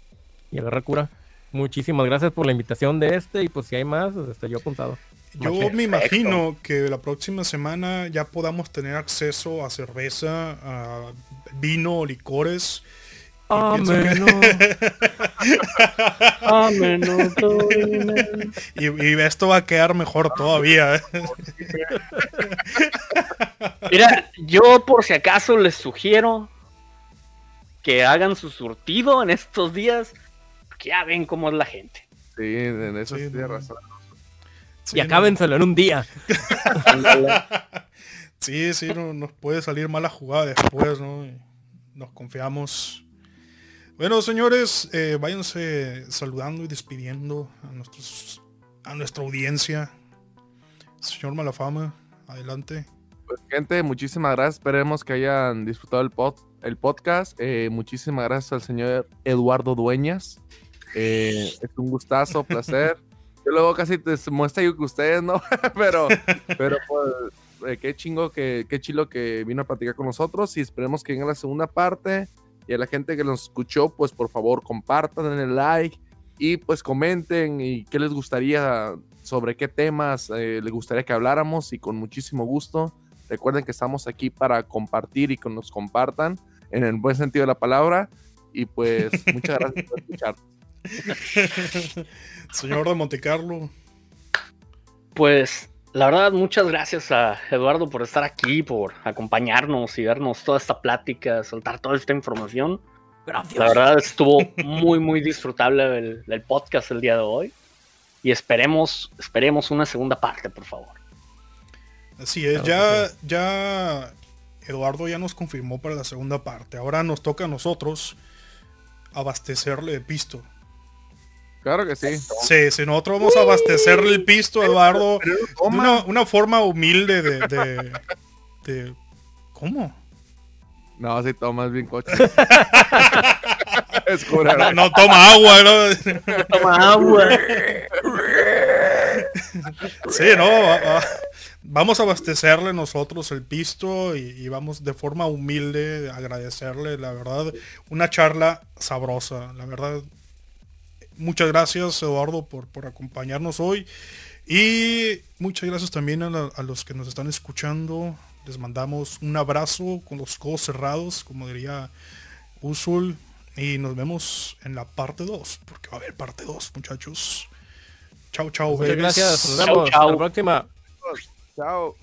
D: y agarrar cura. Muchísimas gracias por la invitación de este y pues si hay más, este, yo apuntado.
A: Yo
C: Perfecto.
A: me imagino que la próxima semana ya podamos tener acceso a cerveza, a vino, licores. Que-
D: Ameno.
A: Y, y esto va a quedar mejor todavía. ¿eh?
C: Mira, yo por si acaso les sugiero que hagan su surtido en estos días, porque ya ven cómo es la gente.
B: Sí, en eso
A: Sí, no.
B: razón.
A: Sí,
D: y acábenselo en un día.
A: Sí, sí, no, nos puede salir mala jugada después, ¿no? Y Nos confiamos. Bueno, señores, eh, váyanse saludando y despidiendo a nuestros a nuestra audiencia. Señor Malafama, adelante.
B: Pues, gente, muchísimas gracias. Esperemos que hayan disfrutado el, pod, el podcast. Eh, muchísimas gracias al señor Eduardo Dueñas. Eh, es un gustazo, placer. Yo luego casi te muestra yo que ustedes, ¿no? pero, pero pues, eh, qué chingo, que, qué chilo que vino a platicar con nosotros y esperemos que venga la segunda parte. Y a la gente que nos escuchó, pues por favor compartan en el like y pues comenten y qué les gustaría, sobre qué temas eh, les gustaría que habláramos y con muchísimo gusto. Recuerden que estamos aquí para compartir y que nos compartan en el buen sentido de la palabra. Y pues muchas gracias por escuchar.
A: Señor de Montecarlo.
C: Pues la verdad, muchas gracias a Eduardo por estar aquí, por acompañarnos y darnos toda esta plática, soltar toda esta información.
D: Gracias.
C: La verdad estuvo muy, muy disfrutable el, el podcast el día de hoy. Y esperemos, esperemos una segunda parte, por favor.
A: Así es,
D: Claro
A: ya, ya Eduardo ya nos confirmó para la segunda parte. Ahora nos toca a nosotros abastecerle de pisto.
B: Claro que sí.
A: Sí, si nosotros vamos a abastecerle el pisto Eduardo de una, una forma humilde de, de, de- ¿Cómo?
B: No, sí, toma, es bien coche. es cura.
A: No, no toma agua, ¿no?
C: Toma agua.
A: Sí, no. va- va- Vamos a abastecerle nosotros el pisto y, y vamos de forma humilde a agradecerle, la verdad, una charla sabrosa, la verdad. Muchas gracias Eduardo por, por acompañarnos hoy y muchas gracias también a, la- a los que nos están escuchando. Les mandamos un abrazo con los codos cerrados, como diría Usul. Y nos vemos en la parte 2, porque va a haber parte 2, muchachos. Chao, chao,
D: Muchas
A: babies.
D: gracias. Nos
C: Chau,
D: vemos.
C: chau.
D: Hasta la próxima.
B: Chao.